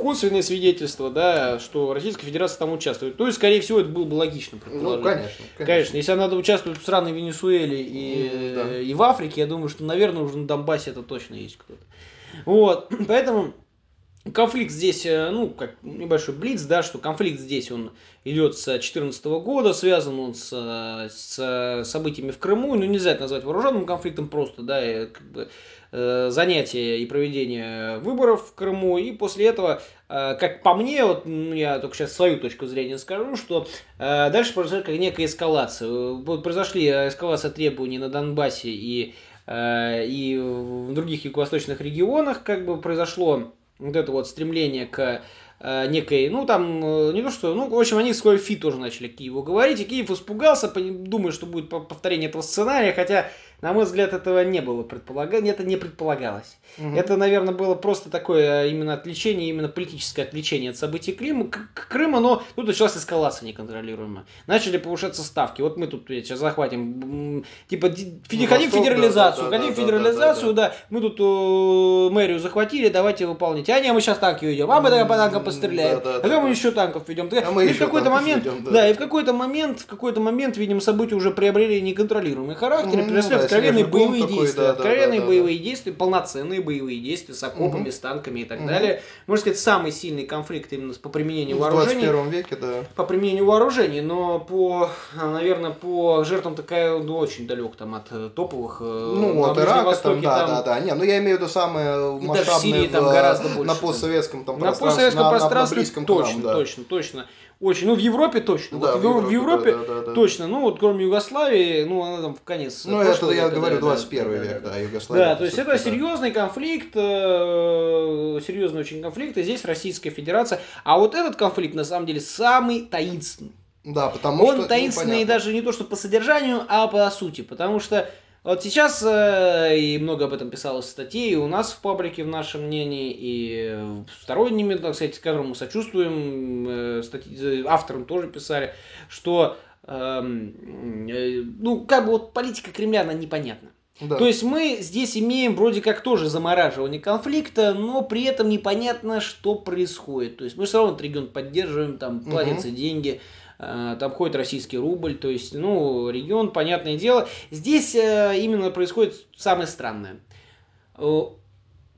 Speaker 1: косвенное свидетельство, да, что Российская Федерация там участвует. То есть, скорее всего, это было бы логично
Speaker 2: предположить. Ну, конечно,
Speaker 1: конечно. Конечно, если она участвовать в странной Венесуэле и, mm, да. и в Африке, я думаю, что, наверное, уже на Донбассе это точно есть кто-то. Вот, поэтому конфликт здесь, э, ну, как небольшой блиц, да, что конфликт здесь, он идет с 2014 года, связан он с, с событиями в Крыму, ну, нельзя это назвать вооруженным конфликтом просто, да, и, как бы, э, занятие и проведение выборов в Крыму, и после этого, э, как по мне, вот я только сейчас свою точку зрения скажу, что э, дальше произошла как некая эскалация. Произошли эскалация требований на Донбассе и, э, и в других юго-восточных регионах, как бы произошло вот это вот стремление к э, некой, ну там, э, не то что, ну, в общем, они с фи тоже начали Киеву говорить, и Киев испугался, думая, что будет повторение этого сценария, хотя на мой взгляд, этого не было предполагано, это не предполагалось. Угу. Это, наверное, было просто такое именно отвлечение, именно политическое отвлечение от событий Крыма, Крыма но тут началась эскалация неконтролируемая. Начали повышаться ставки. Вот мы тут сейчас захватим, типа, феди, хотим федерализацию, да, да, хотим да, федерализацию, да, да, да. мы тут э, мэрию захватили, давайте выполнить. А не, мы сейчас танки ведем, а мы тогда по танкам постреляем. Да, да, а да, мы да. еще танков ведем. А мы и в какой-то момент, ведем, да. да, и в какой-то момент, в какой-то момент, видимо, события уже приобрели неконтролируемый характер, угу, преследуют откровенные боевые такой, действия, да, откровенные да, да, боевые да. действия, полноценные боевые действия с окопами, угу. с танками и так угу. далее. Можно сказать, самый сильный конфликт именно по применению в вооружений.
Speaker 2: В 21 веке, да.
Speaker 1: По применению вооружений, но по, наверное, по жертвам такая, ну, очень далек там от э, топовых.
Speaker 2: Э, ну, от Ирака Востоке, там, да, там, да, да. Не, ну я имею в виду самые масштабные в Сирии,
Speaker 1: там гораздо больше.
Speaker 2: На постсоветском там
Speaker 1: на пространстве. На постсоветском пространстве на, на точно, нам, да. точно, точно. Очень. Ну, в Европе точно. Да, вот в, Европе, в Европе да, да, да, точно. Ну, вот кроме Югославии, ну, она там в конец.
Speaker 2: Ну, это я говорю, 21 да, век, да, Югославия.
Speaker 1: Да, то есть это серьезный конфликт, э, серьезный очень конфликт, и здесь Российская Федерация. А вот этот конфликт, на самом деле, самый таинственный.
Speaker 2: Да, потому
Speaker 1: Он
Speaker 2: что... Он
Speaker 1: таинственный непонятно. даже не то, что по содержанию, а по сути. Потому что вот сейчас, э, и много об этом писалось в статье, и у нас в паблике, в нашем мнении, и сторонними, так сказать, которым мы сочувствуем, э, статьи, авторам тоже писали, что, эм, э, ну, как бы вот политика Кремля, она непонятна. Да. То есть мы здесь имеем вроде как тоже замораживание конфликта, но при этом непонятно, что происходит. То есть мы все равно этот регион поддерживаем, там платятся угу. деньги, Э, там ходит российский рубль, то есть, ну, регион, понятное дело. Здесь э, именно происходит самое странное э,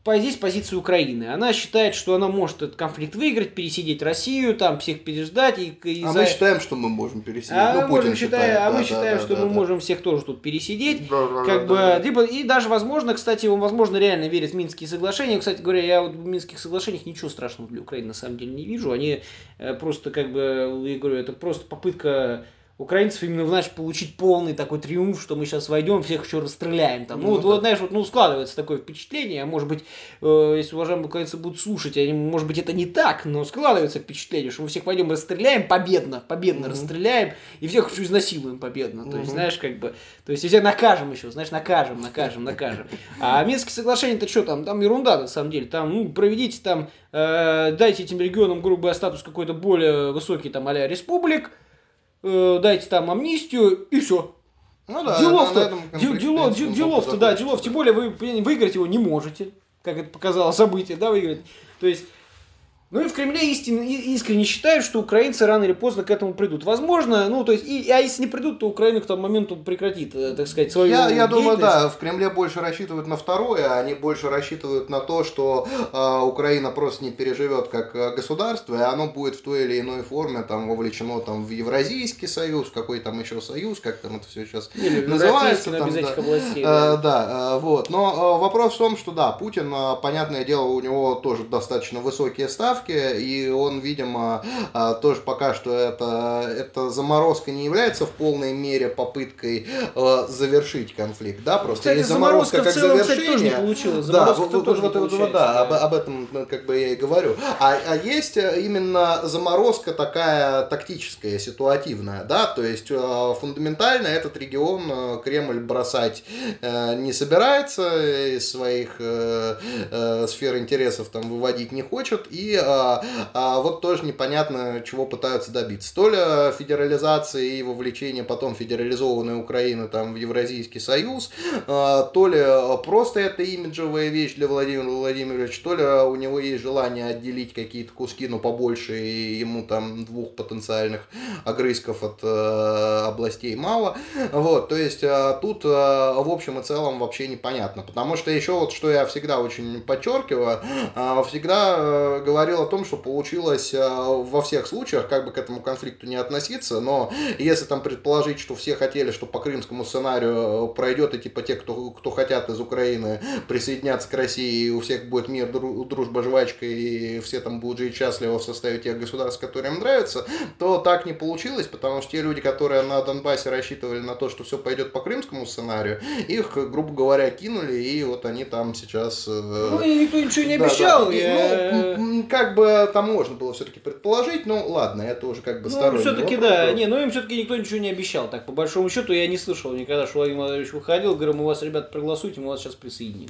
Speaker 1: здесь позиция Украины. Она считает, что она может этот конфликт выиграть, пересидеть Россию, там всех переждать. И,
Speaker 2: и а за... мы считаем, что мы можем пересидеть.
Speaker 1: А, ну, мы, можем, считает, а да, мы считаем, да, что да, мы да. можем всех тоже тут пересидеть. Да, да, как да, бы, да. Либо, и даже, возможно, кстати, он, возможно, реально верит в Минские соглашения. Кстати говоря, я вот в Минских соглашениях ничего страшного для Украины на самом деле не вижу. Они э, просто, как бы, я говорю, это просто попытка украинцев именно, знаешь, получить полный такой триумф, что мы сейчас войдем, всех еще расстреляем. Там. Ну, ну вот, вот, знаешь, вот, ну, складывается такое впечатление, а может быть, э, если уважаемые украинцы будут слушать, они, может быть, это не так, но складывается впечатление, что мы всех пойдем расстреляем победно, победно mm-hmm. расстреляем, и всех еще изнасилуем победно. То есть, mm-hmm. знаешь, как бы, то есть, и всех накажем еще, знаешь, накажем, накажем, накажем. А Минские соглашения-то что там, там ерунда, на самом деле, там, ну, проведите там, э, дайте этим регионам, грубо говоря, статус какой-то более высокий, там, а республик, э, дайте там амнистию, и все.
Speaker 2: Ну да,
Speaker 1: делов-то, делов, делов-то, да, делов, тем более вы выиграть его не можете, как это показало событие, да, выиграть. То есть ну и в Кремле истинно, искренне считают, что украинцы рано или поздно к этому придут. Возможно, ну то есть, и, а если не придут, то Украина к тому моменту прекратит, э, так сказать, свою
Speaker 2: Я, я думаю, да, в Кремле больше рассчитывают на второе, а они больше рассчитывают на то, что э, Украина просто не переживет как э, государство, и оно будет в той или иной форме там вовлечено там, в Евразийский союз, какой там еще союз, как там это все сейчас или называется. Там,
Speaker 1: без да, этих областей,
Speaker 2: да. Э, да, э, вот. Но э, вопрос в том, что да, Путин, э, понятное дело, у него тоже достаточно высокие ставки, отставке, и он, видимо, а, тоже пока что это, эта заморозка не является в полной мере попыткой а, завершить конфликт, да, просто
Speaker 1: кстати,
Speaker 2: есть заморозка,
Speaker 1: заморозка
Speaker 2: как
Speaker 1: целом,
Speaker 2: завершение.
Speaker 1: Кстати, тоже не получилось.
Speaker 2: Да, вот, вот,
Speaker 1: не
Speaker 2: вот,
Speaker 1: получается,
Speaker 2: да, об, об этом ну, как бы я и говорю. А, а есть именно заморозка такая тактическая, ситуативная, да, то есть э, фундаментально этот регион э, Кремль бросать э, не собирается, из своих э, э, сфер интересов там выводить не хочет, и э, э, вот тоже непонятно, чего пытаются добиться. То ли федерализации и вовлечения потом федерализованной Украины там в Евразийский союз, э, то ли просто это имиджевая вещь для Владимира Владимировича, то ли у него есть желание отделить какие-то куски, но побольше, и ему там двух потенциальных огрызков от э, областей мало. Вот, то есть тут в общем и целом вообще непонятно. Потому что еще вот, что я всегда очень подчеркиваю, всегда э, о том, что получилось э, во всех случаях, как бы к этому конфликту не относиться, но если там предположить, что все хотели, что по крымскому сценарию пройдет, и типа те, кто, кто хотят из Украины присоединяться к России, и у всех будет мир, дружба, жвачка, и все там будут жить счастливо в составе тех государств, которые им нравятся, то так не получилось, потому что те люди, которые на Донбассе рассчитывали на то, что все пойдет по крымскому сценарию, их, грубо говоря, кинули, и вот они там сейчас...
Speaker 1: Э, ну, и никто ничего не обещал. Да, да.
Speaker 2: И, ну, как бы там можно было все-таки предположить, но ладно, это уже как бы
Speaker 1: ну,
Speaker 2: сторонний
Speaker 1: все-таки да, не, ну им все-таки никто ничего не обещал. Так, по большому счету, я не слышал никогда, что Владимир Владимирович выходил, говорил, мы вас, ребята, проголосуйте, мы вас сейчас присоединим.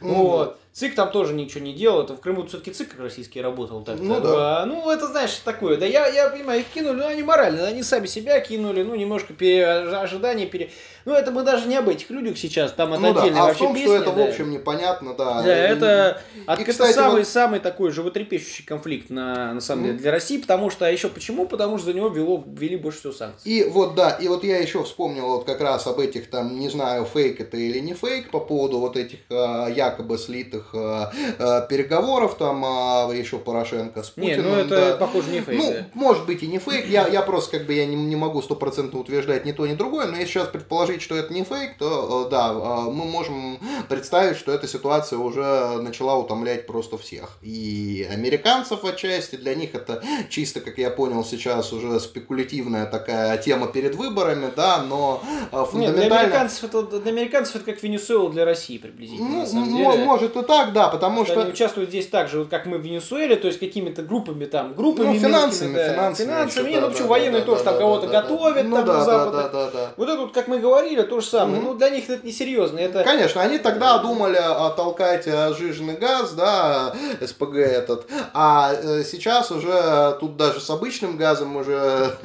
Speaker 1: Mm-hmm. Вот. ЦИК там тоже ничего не делал, это в Крыму все-таки ЦИК российский работал. Так
Speaker 2: ну, да.
Speaker 1: а, ну, это, знаешь, такое, да я, я понимаю, их кинули, но они морально, они сами себя кинули, ну, немножко пере, ожидания пере... Ну, это мы даже не об этих людях сейчас, там это ну, отдельная да. а вообще в том,
Speaker 2: песня, что это, да. в общем, непонятно, да.
Speaker 1: Да, это, и, это кстати, самый, вот... самый такой животрепещущий конфликт, на, на самом mm. деле, для России, потому что, а еще почему? Потому что за него вело, ввели больше всего санкций.
Speaker 2: И вот, да, и вот я еще вспомнил вот как раз об этих, там, не знаю, фейк это или не фейк, по поводу вот этих а, якобы слитых а, Э, переговоров там а еще Порошенко с Путиным.
Speaker 1: Не, ну это да. похоже не фейк.
Speaker 2: Ну, да. может быть и не фейк. Я, я просто как бы я не, не могу стопроцентно утверждать ни то, ни другое, но если сейчас предположить, что это не фейк, то э, да, э, мы можем представить, что эта ситуация уже начала утомлять просто всех. И американцев отчасти, для них это чисто, как я понял, сейчас уже спекулятивная такая тема перед выборами, да, но фундаментально... Нет,
Speaker 1: для американцев это, для американцев это как Венесуэла для России приблизительно, ну, на самом
Speaker 2: деле. Может и так, да, потому что...
Speaker 1: Они участвуют здесь так же, вот как мы в Венесуэле, то есть какими-то группами там, группами
Speaker 2: ну, финансами, да, финансами,
Speaker 1: финансами, еще, ну, что, да, военные да, тоже да, там да, кого-то да, готовят,
Speaker 2: ну,
Speaker 1: там,
Speaker 2: да,
Speaker 1: да,
Speaker 2: да, да, да.
Speaker 1: Вот это вот, как мы говорили, то же самое. Угу. Ну, для них это несерьезно. Это...
Speaker 2: Конечно, они тогда думали толкать жиженый газ, да, СПГ этот, а э, сейчас уже тут даже с обычным газом уже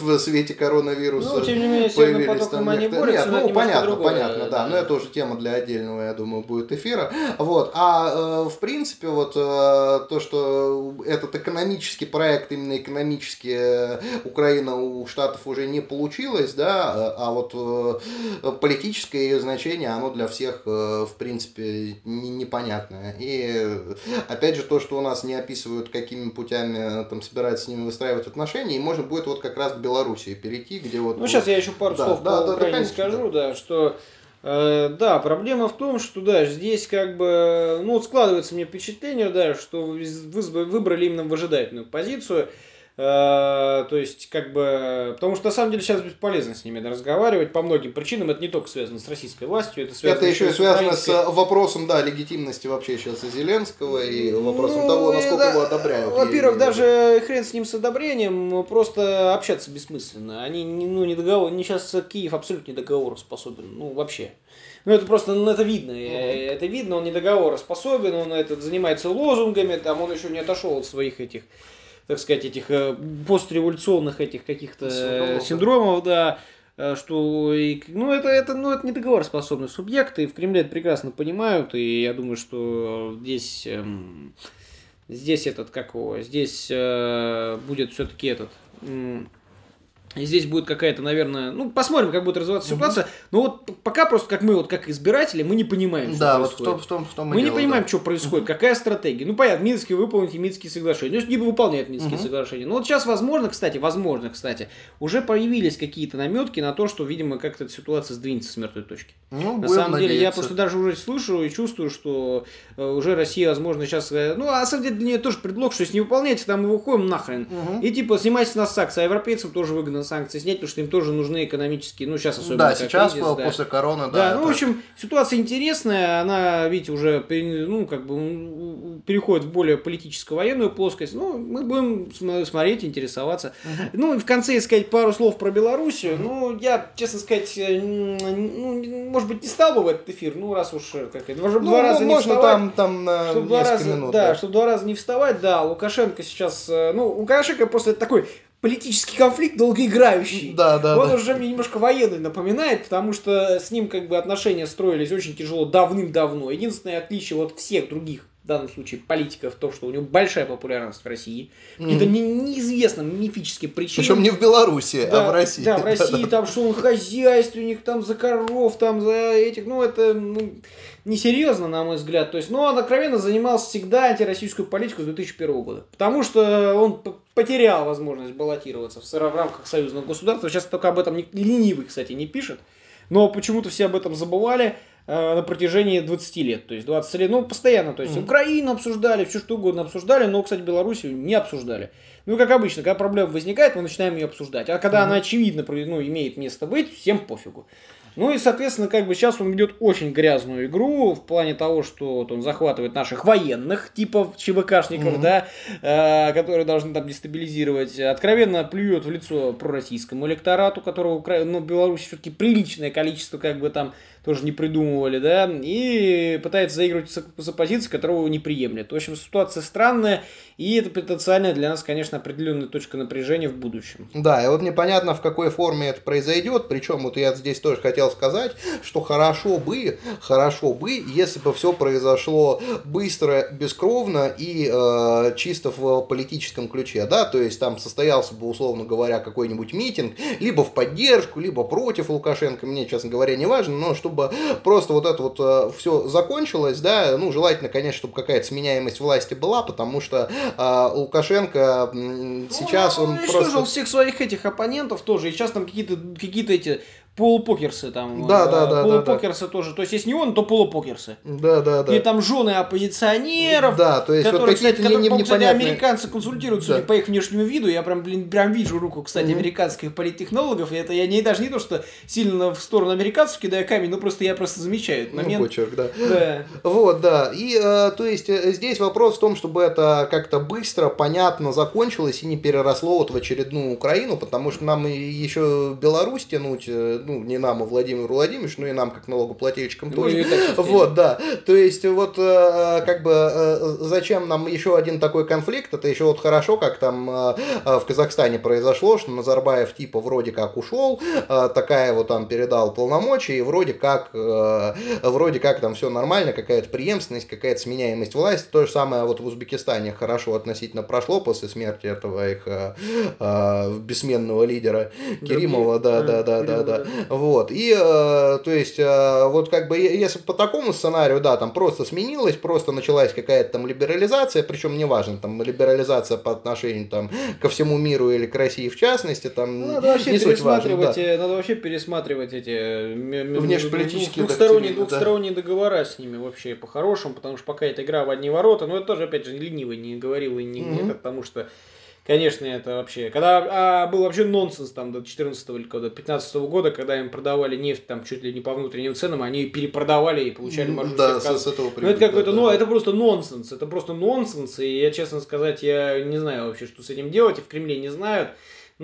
Speaker 2: в свете коронавируса
Speaker 1: Ну, тем не менее, северным потоком они борются,
Speaker 2: Нет, ну, понятно, понятно, да, но это уже тема для отдельного, я думаю, будет эфира. Вот, а э, в принципе, вот э, то, что этот экономический проект, именно экономически э, Украина у Штатов уже не получилось, да, а вот э, политическое ее значение, оно для всех, в принципе, непонятное. И опять же, то, что у нас не описывают, какими путями там собираются с ними выстраивать отношения, и можно будет вот как раз к Белоруссии перейти, где вот...
Speaker 1: Ну, сейчас я еще пару да, слов да, по да, Украине да, скажу, да, да что Э, да, проблема в том, что да, здесь как бы, ну, складывается мне впечатление, да, что выбрали именно выжидательную позицию. Э, то есть, как бы, потому что на самом деле сейчас бесполезно с ними разговаривать по многим причинам. Это не только связано с российской властью, это связано
Speaker 2: Это еще и связано с вопросом, да, легитимности вообще сейчас и Зеленского, и вопросом ну, того, насколько да, его одобряют.
Speaker 1: Во-первых, даже хрен с ним с одобрением, просто общаться бессмысленно. Они, ну, не договор, не сейчас Киев абсолютно не договороспособен, ну, вообще. Ну, это просто, ну, это видно. Uh-huh. Это видно, он не договороспособен, он этот, занимается лозунгами, там, он еще не отошел от своих этих так сказать, этих э, постреволюционных этих каких-то синдромов, синдромов да, э, что, ну, это, это, ну, это не договороспособный субъект, и в Кремле это прекрасно понимают, и я думаю, что здесь, эм, здесь этот, как его, здесь э, будет все-таки этот, И здесь будет какая-то, наверное, ну, посмотрим, как будет развиваться угу. ситуация. Но вот пока просто, как мы, вот как избиратели, мы не понимаем, что
Speaker 2: да,
Speaker 1: происходит.
Speaker 2: вот в том, в том, в том
Speaker 1: мы не
Speaker 2: дело,
Speaker 1: понимаем,
Speaker 2: да.
Speaker 1: что происходит, угу. какая стратегия. Ну, понятно, Минские выполните Минские соглашения. Ну, не выполняют Минские угу. соглашения. Но вот сейчас, возможно, кстати, возможно, кстати, уже появились какие-то наметки на то, что, видимо, как-то эта ситуация сдвинется с мертвой точки.
Speaker 2: Ну,
Speaker 1: на самом надеяться. деле, я просто даже уже слышу и чувствую, что э, уже Россия, возможно, сейчас... Э, ну, а на самом деле, для нее тоже предлог, что если не выполняете, там мы выходим нахрен.
Speaker 2: Угу.
Speaker 1: И типа, снимайте нас санкции. А европейцам тоже выгодно санкции снять, потому что им тоже нужны экономические, ну, сейчас особенно.
Speaker 2: Да, сейчас
Speaker 1: кризис,
Speaker 2: да. после короны,
Speaker 1: да.
Speaker 2: Да,
Speaker 1: ну, в общем, ситуация интересная, она, видите, уже, ну, как бы, переходит в более политическо-военную плоскость. Ну, мы будем смотреть, интересоваться. Ну, и в конце сказать пару слов про Белоруссию. Ну, я, честно сказать, ну, может быть, не стал бы в этот эфир, ну, раз уж, как это,
Speaker 2: ну,
Speaker 1: два раза не вставать.
Speaker 2: там, там на
Speaker 1: чтобы два раза,
Speaker 2: минут.
Speaker 1: Да,
Speaker 2: да,
Speaker 1: чтобы два раза не вставать, да, Лукашенко сейчас, ну, Лукашенко просто такой политический конфликт долгоиграющий.
Speaker 2: Да, да,
Speaker 1: Он
Speaker 2: да.
Speaker 1: уже мне немножко военный напоминает, потому что с ним как бы отношения строились очень тяжело давным-давно. Единственное отличие от всех других в данном случае политиков, то, что у него большая популярность в России. Mm-hmm. Каким-то не, неизвестным мифическим причинам.
Speaker 2: Причем не в Беларуси,
Speaker 1: да,
Speaker 2: а в России.
Speaker 1: Да, в России, там, что он хозяйственник, там, за коров, там, за этих, ну, это, ну, несерьезно, на мой взгляд. То есть, ну, он откровенно занимался всегда антироссийскую политику с 2001 года. Потому что он потерял возможность баллотироваться в, в рамках союзного государства. Сейчас только об этом не, ленивый, кстати, не пишет. Но почему-то все об этом забывали на протяжении 20 лет. То есть 20 лет, ну, постоянно. То есть mm-hmm. Украину обсуждали, все что угодно обсуждали, но, кстати, Белоруссию не обсуждали. Ну, как обычно, когда проблема возникает, мы начинаем ее обсуждать. А когда mm-hmm. она очевидно ну, имеет место быть, всем пофигу. Ну и, соответственно, как бы сейчас он ведет очень грязную игру в плане того, что вот он захватывает наших военных, типа ЧВКшников, mm-hmm. да, э, которые должны там дестабилизировать, откровенно плюет в лицо пророссийскому электорату, которого ну, в Беларуси все-таки приличное количество, как бы там тоже не придумывали, да, и пытается заигрывать с оппозицией, которого не приемлет. В общем, ситуация странная, и это потенциально для нас, конечно, определенная точка напряжения в будущем.
Speaker 2: Да, и вот непонятно, в какой форме это произойдет, причем вот я здесь тоже хотел сказать, что хорошо бы, хорошо бы, если бы все произошло быстро, бескровно и э, чисто в политическом ключе, да, то есть там состоялся бы, условно говоря, какой-нибудь митинг, либо в поддержку, либо против Лукашенко, мне, честно говоря, не важно, но чтобы просто вот это вот э, все закончилось, да, ну, желательно, конечно, чтобы какая-то сменяемость власти была, потому что э, Лукашенко сейчас
Speaker 1: ну,
Speaker 2: он,
Speaker 1: он
Speaker 2: просто...
Speaker 1: всех своих этих оппонентов тоже, и сейчас там какие-то какие эти полупокерсы там.
Speaker 2: Да, да, да.
Speaker 1: Полупокерсы
Speaker 2: да, да.
Speaker 1: тоже. То есть, если не он, то полупокерсы.
Speaker 2: Да, да, да.
Speaker 1: И там жены оппозиционеров.
Speaker 2: Да, то есть,
Speaker 1: которые,
Speaker 2: вот
Speaker 1: кстати,
Speaker 2: не,
Speaker 1: которые,
Speaker 2: не,
Speaker 1: кстати,
Speaker 2: непонятные...
Speaker 1: американцы консультируют, судя да. по их внешнему виду. Я прям, блин, прям вижу руку, кстати, mm-hmm. американских политтехнологов. И это я не даже не то, что сильно в сторону американцев кидаю камень, но просто я просто замечаю этот момент.
Speaker 2: Ну, почерк, да.
Speaker 1: да.
Speaker 2: Вот, да. И, э, то есть, здесь вопрос в том, чтобы это как-то быстро, понятно закончилось и не переросло вот в очередную Украину, потому что нам еще Беларусь тянуть, ну, не нам, а Владимиру Владимировичу, ну и нам, как налогоплательщикам
Speaker 1: ну,
Speaker 2: тоже. Вот, да. То есть, вот, как бы, зачем нам еще один такой конфликт? Это еще вот хорошо, как там в Казахстане произошло, что Назарбаев типа вроде как ушел, такая вот там передал полномочия, и вроде как, вроде как там все нормально, какая-то преемственность, какая-то сменяемость власти. То же самое вот в Узбекистане хорошо относительно прошло после смерти этого их бессменного лидера Керимова, да, да, да, да, да. Вот. И, э, то есть, э, вот как бы, если по такому сценарию, да, там просто сменилось, просто началась какая-то там либерализация, причем неважно, там, либерализация по отношению там ко всему миру или к России в частности, там,
Speaker 1: ну, надо вообще
Speaker 2: не суть важно, да.
Speaker 1: Э, надо вообще пересматривать эти
Speaker 2: внешнеполитические
Speaker 1: двухсторонние, двухсторонние да. договора с ними вообще по-хорошему, потому что пока эта игра в одни ворота, но это тоже, опять же, ленивый не говорил и не, mm-hmm. это, потому что Конечно, это вообще... Когда а, был вообще нонсенс там до 14 или до 15 года, когда им продавали нефть там чуть ли не по внутренним ценам, они перепродавали и получали маржу.
Speaker 2: Да, с, с этого
Speaker 1: Ну, это какой-то, да, ну, да. это просто нонсенс. Это просто нонсенс. И я, честно сказать, я не знаю вообще, что с этим делать, и в Кремле не знают.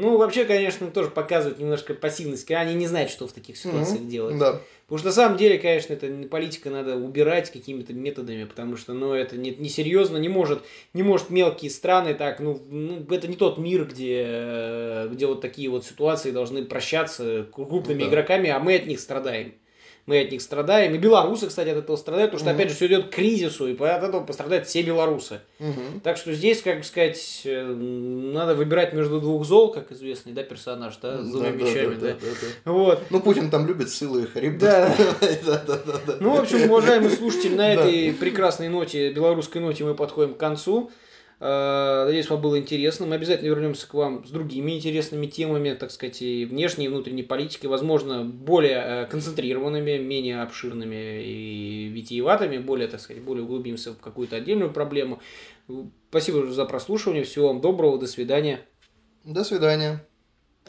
Speaker 1: Ну, вообще, конечно, тоже показывают немножко пассивность. Они не знают, что в таких ситуациях mm-hmm. делать.
Speaker 2: Да.
Speaker 1: Потому что на самом деле, конечно, это политика надо убирать какими-то методами, потому что, ну, это не, не серьезно, не может, не может мелкие страны так, ну, ну, это не тот мир, где, где вот такие вот ситуации должны прощаться крупными да. игроками, а мы от них страдаем. Мы от них страдаем. И белорусы, кстати, от этого страдают, потому что,
Speaker 2: Мгм.
Speaker 1: опять же, все идет к кризису, и от этого пострадают все белорусы.
Speaker 2: Мгм.
Speaker 1: Так что здесь, как бы сказать, э, надо выбирать между двух зол, как известный, да, персонаж, да, с двумя
Speaker 2: Да,
Speaker 1: мечами,
Speaker 2: да,
Speaker 1: да.
Speaker 2: да, да.
Speaker 1: Вот.
Speaker 2: Ну, Путин там любит силы и хариб.
Speaker 1: Да.
Speaker 2: да, да, да, да.
Speaker 1: Ну, в общем, уважаемые слушатели, на этой прекрасной ноте, белорусской ноте мы подходим к концу. Э, Надеюсь, вам было интересно. Мы обязательно вернемся к вам с другими интересными темами, так сказать, и внешней, и внутренней политики, возможно, более э, концентрированными, менее обширными и витиеватыми, более, так сказать, более углубимся в какую-то отдельную проблему. Спасибо за прослушивание. Всего вам доброго. До свидания.
Speaker 2: До свидания.